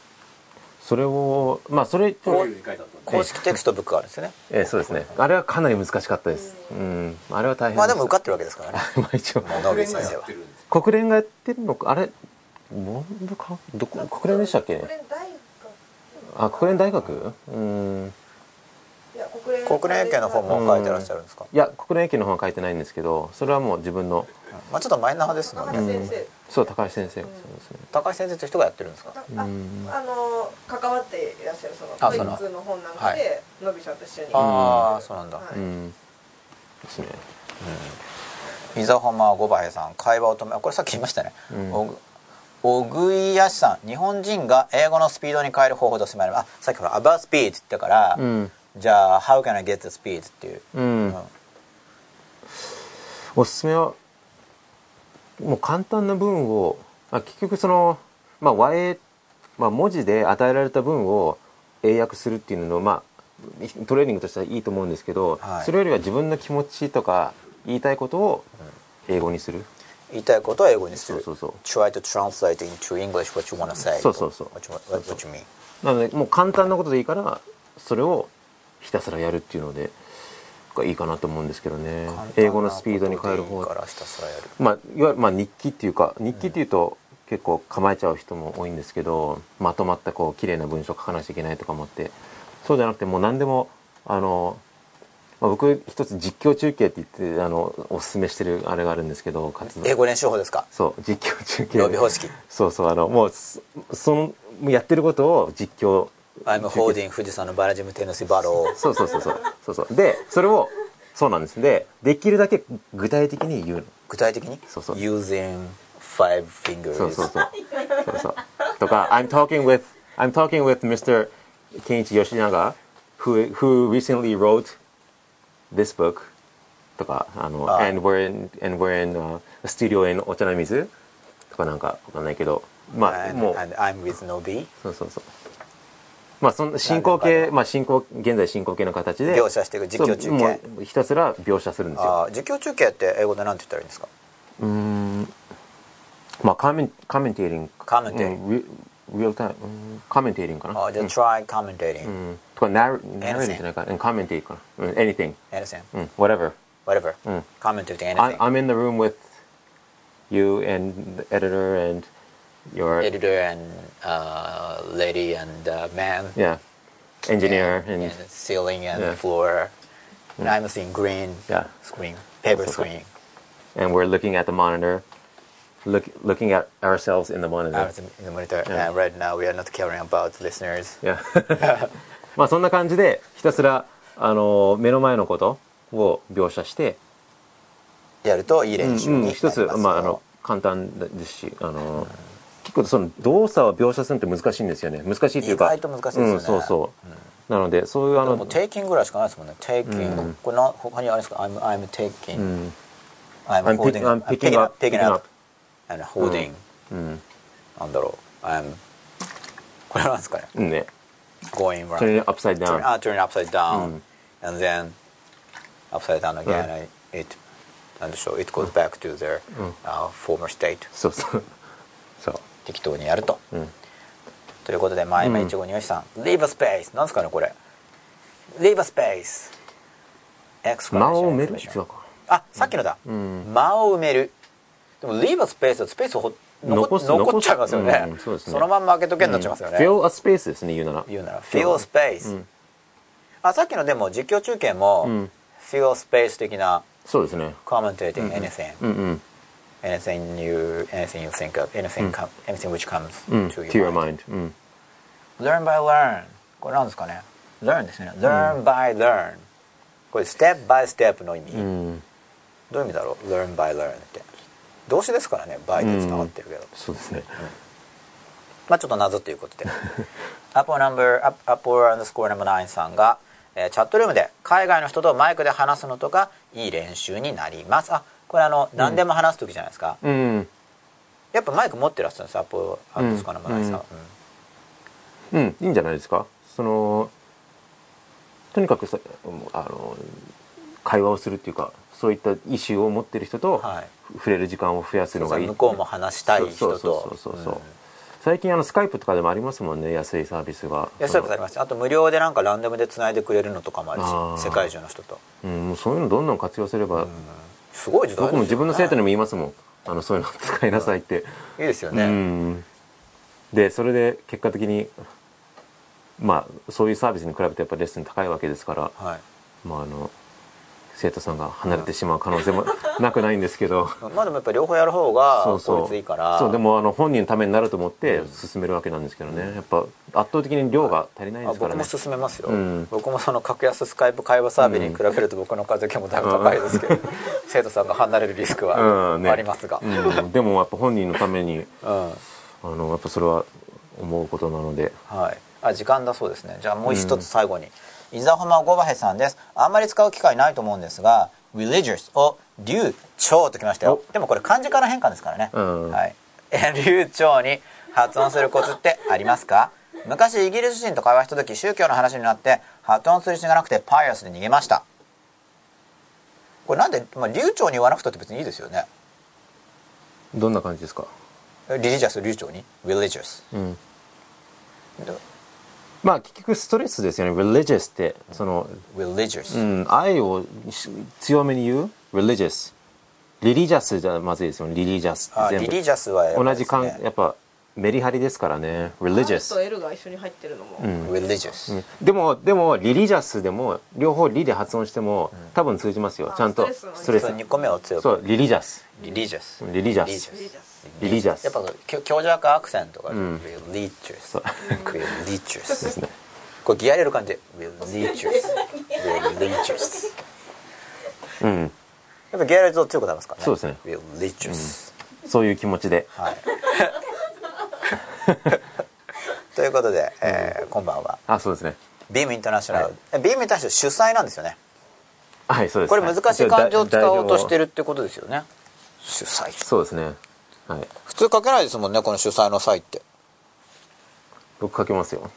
それをまあそれ公式テクストブックがあるんですよね。えーそうですね。あれはかなり難しかったです。うん。あれは大変まあでも受かっってるわけですからね。[laughs] まあ一応。のび先生は。やってるんです国連がやってるのか？あれ文部科？どこ？国連でしたっけ？国連大学。あ国連大学？うん国連国連英検の方も書いてらっしゃるんですか、いや国連英検の方は書いてないんですけどそれはもう自分のまあちょっとマイナーですもんね、高橋先生、そう高橋先生、高橋先生という人がやってるんですか？ああの関わっていらっしゃるそのあその TOEIC の本なんかはい。でのびさんと一緒に。ああそうなんだ、はい。うん。ですね。伊沢浜五倍さん会話を止めあこれさっき言いましたね、うん。おぐ小栗やしさん日本人が英語のスピードに変える方法としてまいります。あさっきほら「about speed」って言ったから、うんじゃあ「how can I get the speed」っていう、うん、うん。おすすめはもう簡単な文をあ結局その、まあ、和英、まあ、文字で与えられた文を英訳するっていうのまあトレーニングとしてはいいと思うんですけど、はい。それよりは自分の気持ちとか言いたいことを英語にする、言いたいことを英語にする。そうそう try to translate into English what you want to say. そうそうそう。What you, what you mean. なのでもう簡単なことでいいからそれをひたすらやるっていうのでがいいかなと思うんですけどね。英語のスピードに変える方からひたすらやる。まあ、いわゆるまあ日記っていうか日記っていうと結構構えちゃう人も多いんですけどまとまったこう綺麗な文章を書かなきゃいけないとか思ってそうじゃなくてもう何でもあの、まあ、僕一つ実況中継って言ってあのおすすめしてるあれがあるんですけど活動。英語練習法ですか？そう実況中継。そうそうあのもうそそのやってることを実況 I'm holding 富士山のバラジムテニスバローそうそうそうそうそうそうでそれをそうなんですでできるだけ具体的に言うの具体的にそうそう using five fingers そうそうそう。そうそう。とか、I'm talking with, I'm talking with Mr. Kenichi Yoshinaga, who, who recently wrote this book. とか、あの、あ and we're in, and we're in、uh, a studio in お茶の水とかなんかわかんないけど、まあ、and, もう、and I'm with Nobi そうそうそう。まあ、そんな進行形、かまあ、進行、現在進行形の形で、描写していく実況中継。ひたすら描写。するんですよ。実況中継って英語で何て言ったらいいんですか？うーん。まあ、カメン、カメンテーリング。Commentating うんリリアルタイム、うんカメンテーリングかな。あじゃあ try commentating うん。とか、ナレーティングじゃないかカメンテーかな。うん、anything。anything うん、whatever。whatever うん。Commentating anything I'm in the room with you and the editor and your, editor and uh, lady and uh, man yeah, engineer and, and, and ceiling and Yeah. floor and I'm seeing green yeah. screen paper Also- screen And we're looking at the monitor, look, looking at ourselves in the monitor. in the monitor Yeah. and right now we are not caring about listeners Yeah. まあそんな感じでひたすらあの目の前のことを描写して、やるといい練習にうんなりますよ一つまああの簡単ですし、あの結構その動作を描写するのって難しいんですよね。難しいというか、意外と難しいですよねうん、そうそう。なのでそういうあのでも taking ぐらいしかないですもんね taking、うんこれな他にあれですか I'm, I'm taking、うん I'm holding I'm picking up- picking up and holding、うんなんだろう I'm これなんですかねうんね。going round Turn it upside down. uh, turn upside down、うん and then upside down again、うん it なんでしょう it goes back to their、uh, former state そうそう。そう。適当にやると、うん。ということで前々いちごによしさん、leave a space なんですかねこれ。Leave a space 間を埋める。あさっきのだ、ん。間を埋める。でも leave a space はスペースをほ残残っちゃいますよね,、うんそうですね。のまんま開けとけになっちゃいますよね、fill a space ですね言うなら。言うなら。Fill space、うん。あさっきのでも実況中継も、うん。Fill space 的なそうですね。commentating anything、うんうん。Anything you anything you think of anything,、com- anything which comes うん to to your your mind mind。うん。learn by learn これなんですかね learn ですね learn by learn これ step by step の意味、うん。どういう意味だろう learn by learn って動詞ですからねバイでつながってるけど、そうですねまあちょっと謎ということで Apple number Apple underscore number 9さんが、えーチャットルームで海外の人とマイクで話すのとかいい練習になりますあこれあの何でも話す時じゃないですか、うんやっぱマイク持ってらっしゃるんです Apple underscore number 9さ。ん、うん。うん。いいんじゃないですか？そのとにかくさあの会話をするっていうかそういった意思を持ってる人とはい。触れる時間を増やすのがいい。向こうも話したい人そうそうとそうそうそう。最近あのスカイプとかでもありますもんね安いサービスが。安いことあります。あと無料でなんかランダムでつないでくれるのとかもあるし世界中の人と。うん、もうそういうのどんどん活用すれば、すごい時代ね。僕も自分の生徒にも言いますもん。あのそういうの使いなさいって、いいですようね、ん。でそれで結果的にまあそういうサービスに比べてやっぱレッスン高いわけですから、はい。まあ、あの生徒さんが離れてしまう可能性も [laughs] なくないんですけど。まあでもやっぱり両方やる方が効率いいから。そうでもあの本人のためになると思って進めるわけなんですけどね。やっぱ圧倒的に量が足りないであすからね。僕も勧めますよ、うん。僕もその格安スカイプ会話サービスに比べると僕の稼ぎもだいぶ高いですけど、[laughs] 生徒さんが離れるリスクはうんね。ありますが、うん、でもやっぱ本人のために [laughs] うん。あのやっぱそれは思うことなので。はい、あ時間だそうですね。じゃあもう一つ最後に、伊沢浜ゴバヘさんです。あんまり使う機会ないと思うんですが religious を流暢ときましたよ。でもこれ漢字から変換ですからね、うん。はい、え流暢に発音するコツってありますか？昔イギリス人と会話した時宗教の話になって発音する気がなくてパイアスで逃げましたこれなんで、まあ、流暢に言わなくたって別にいいですよね。どんな感じですか、リリジャス流暢に？Religious うん、まあ結局ストレスですよね。Religious ってその、religious、うん、愛をし強めに言う？Religious リリジャスじゃまずいですよね。リリジャスリリジャスはやっぱ同じかんやっぱメリハリですからね。religious と L が一緒に入ってるのも、religious、うん。でもでもリリジャスでも両方リで発音しても多分通じますよ。あちゃんとストレスのストレス。2個目を強く。そうリリジャス。リリジャス。リリジャス。リリジャス。やっぱ強強弱アクセントがん。リリジャスそう。リリジャスですね。これギア入れる感じ。でリリジャスリリジャスうん。やっぱギア入れると強くなりますからね。そうですね。リリジャスそういう気持ちで。はい [laughs] ということで、えーこん。ばんはあそうですね。ビームインターナショナル、えビームインターナショナル主催なんですよね。はいそうですこれ難しい漢字を使おうとしてるるってことですよね。主催。そうですね。はい。普通書けないですもんねこの主催の際って。僕書けますよ。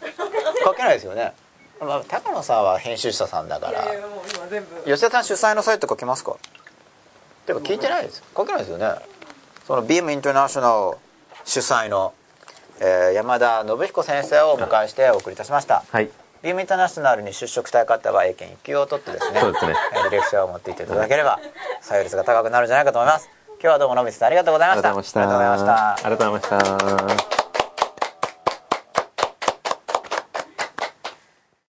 書けないですよね、まあ、高野さんは編集者さんだから。いやいやもう今全部。吉田さん主催のサイト書けますか？でも聞いてないです。書けないですよね。そのビームインターナショナル主催の、えー山田信彦先生をお迎えしてお送りいたしました。はい。ビームインターナショナルに出職したい方は英検1級を取ってですねそうですね。えー履歴書を持っていっていただければ採用率が高くなるんじゃないかと思います。今日はどうも野口さんありがとうございました。ありがとうございました。ありがとうございました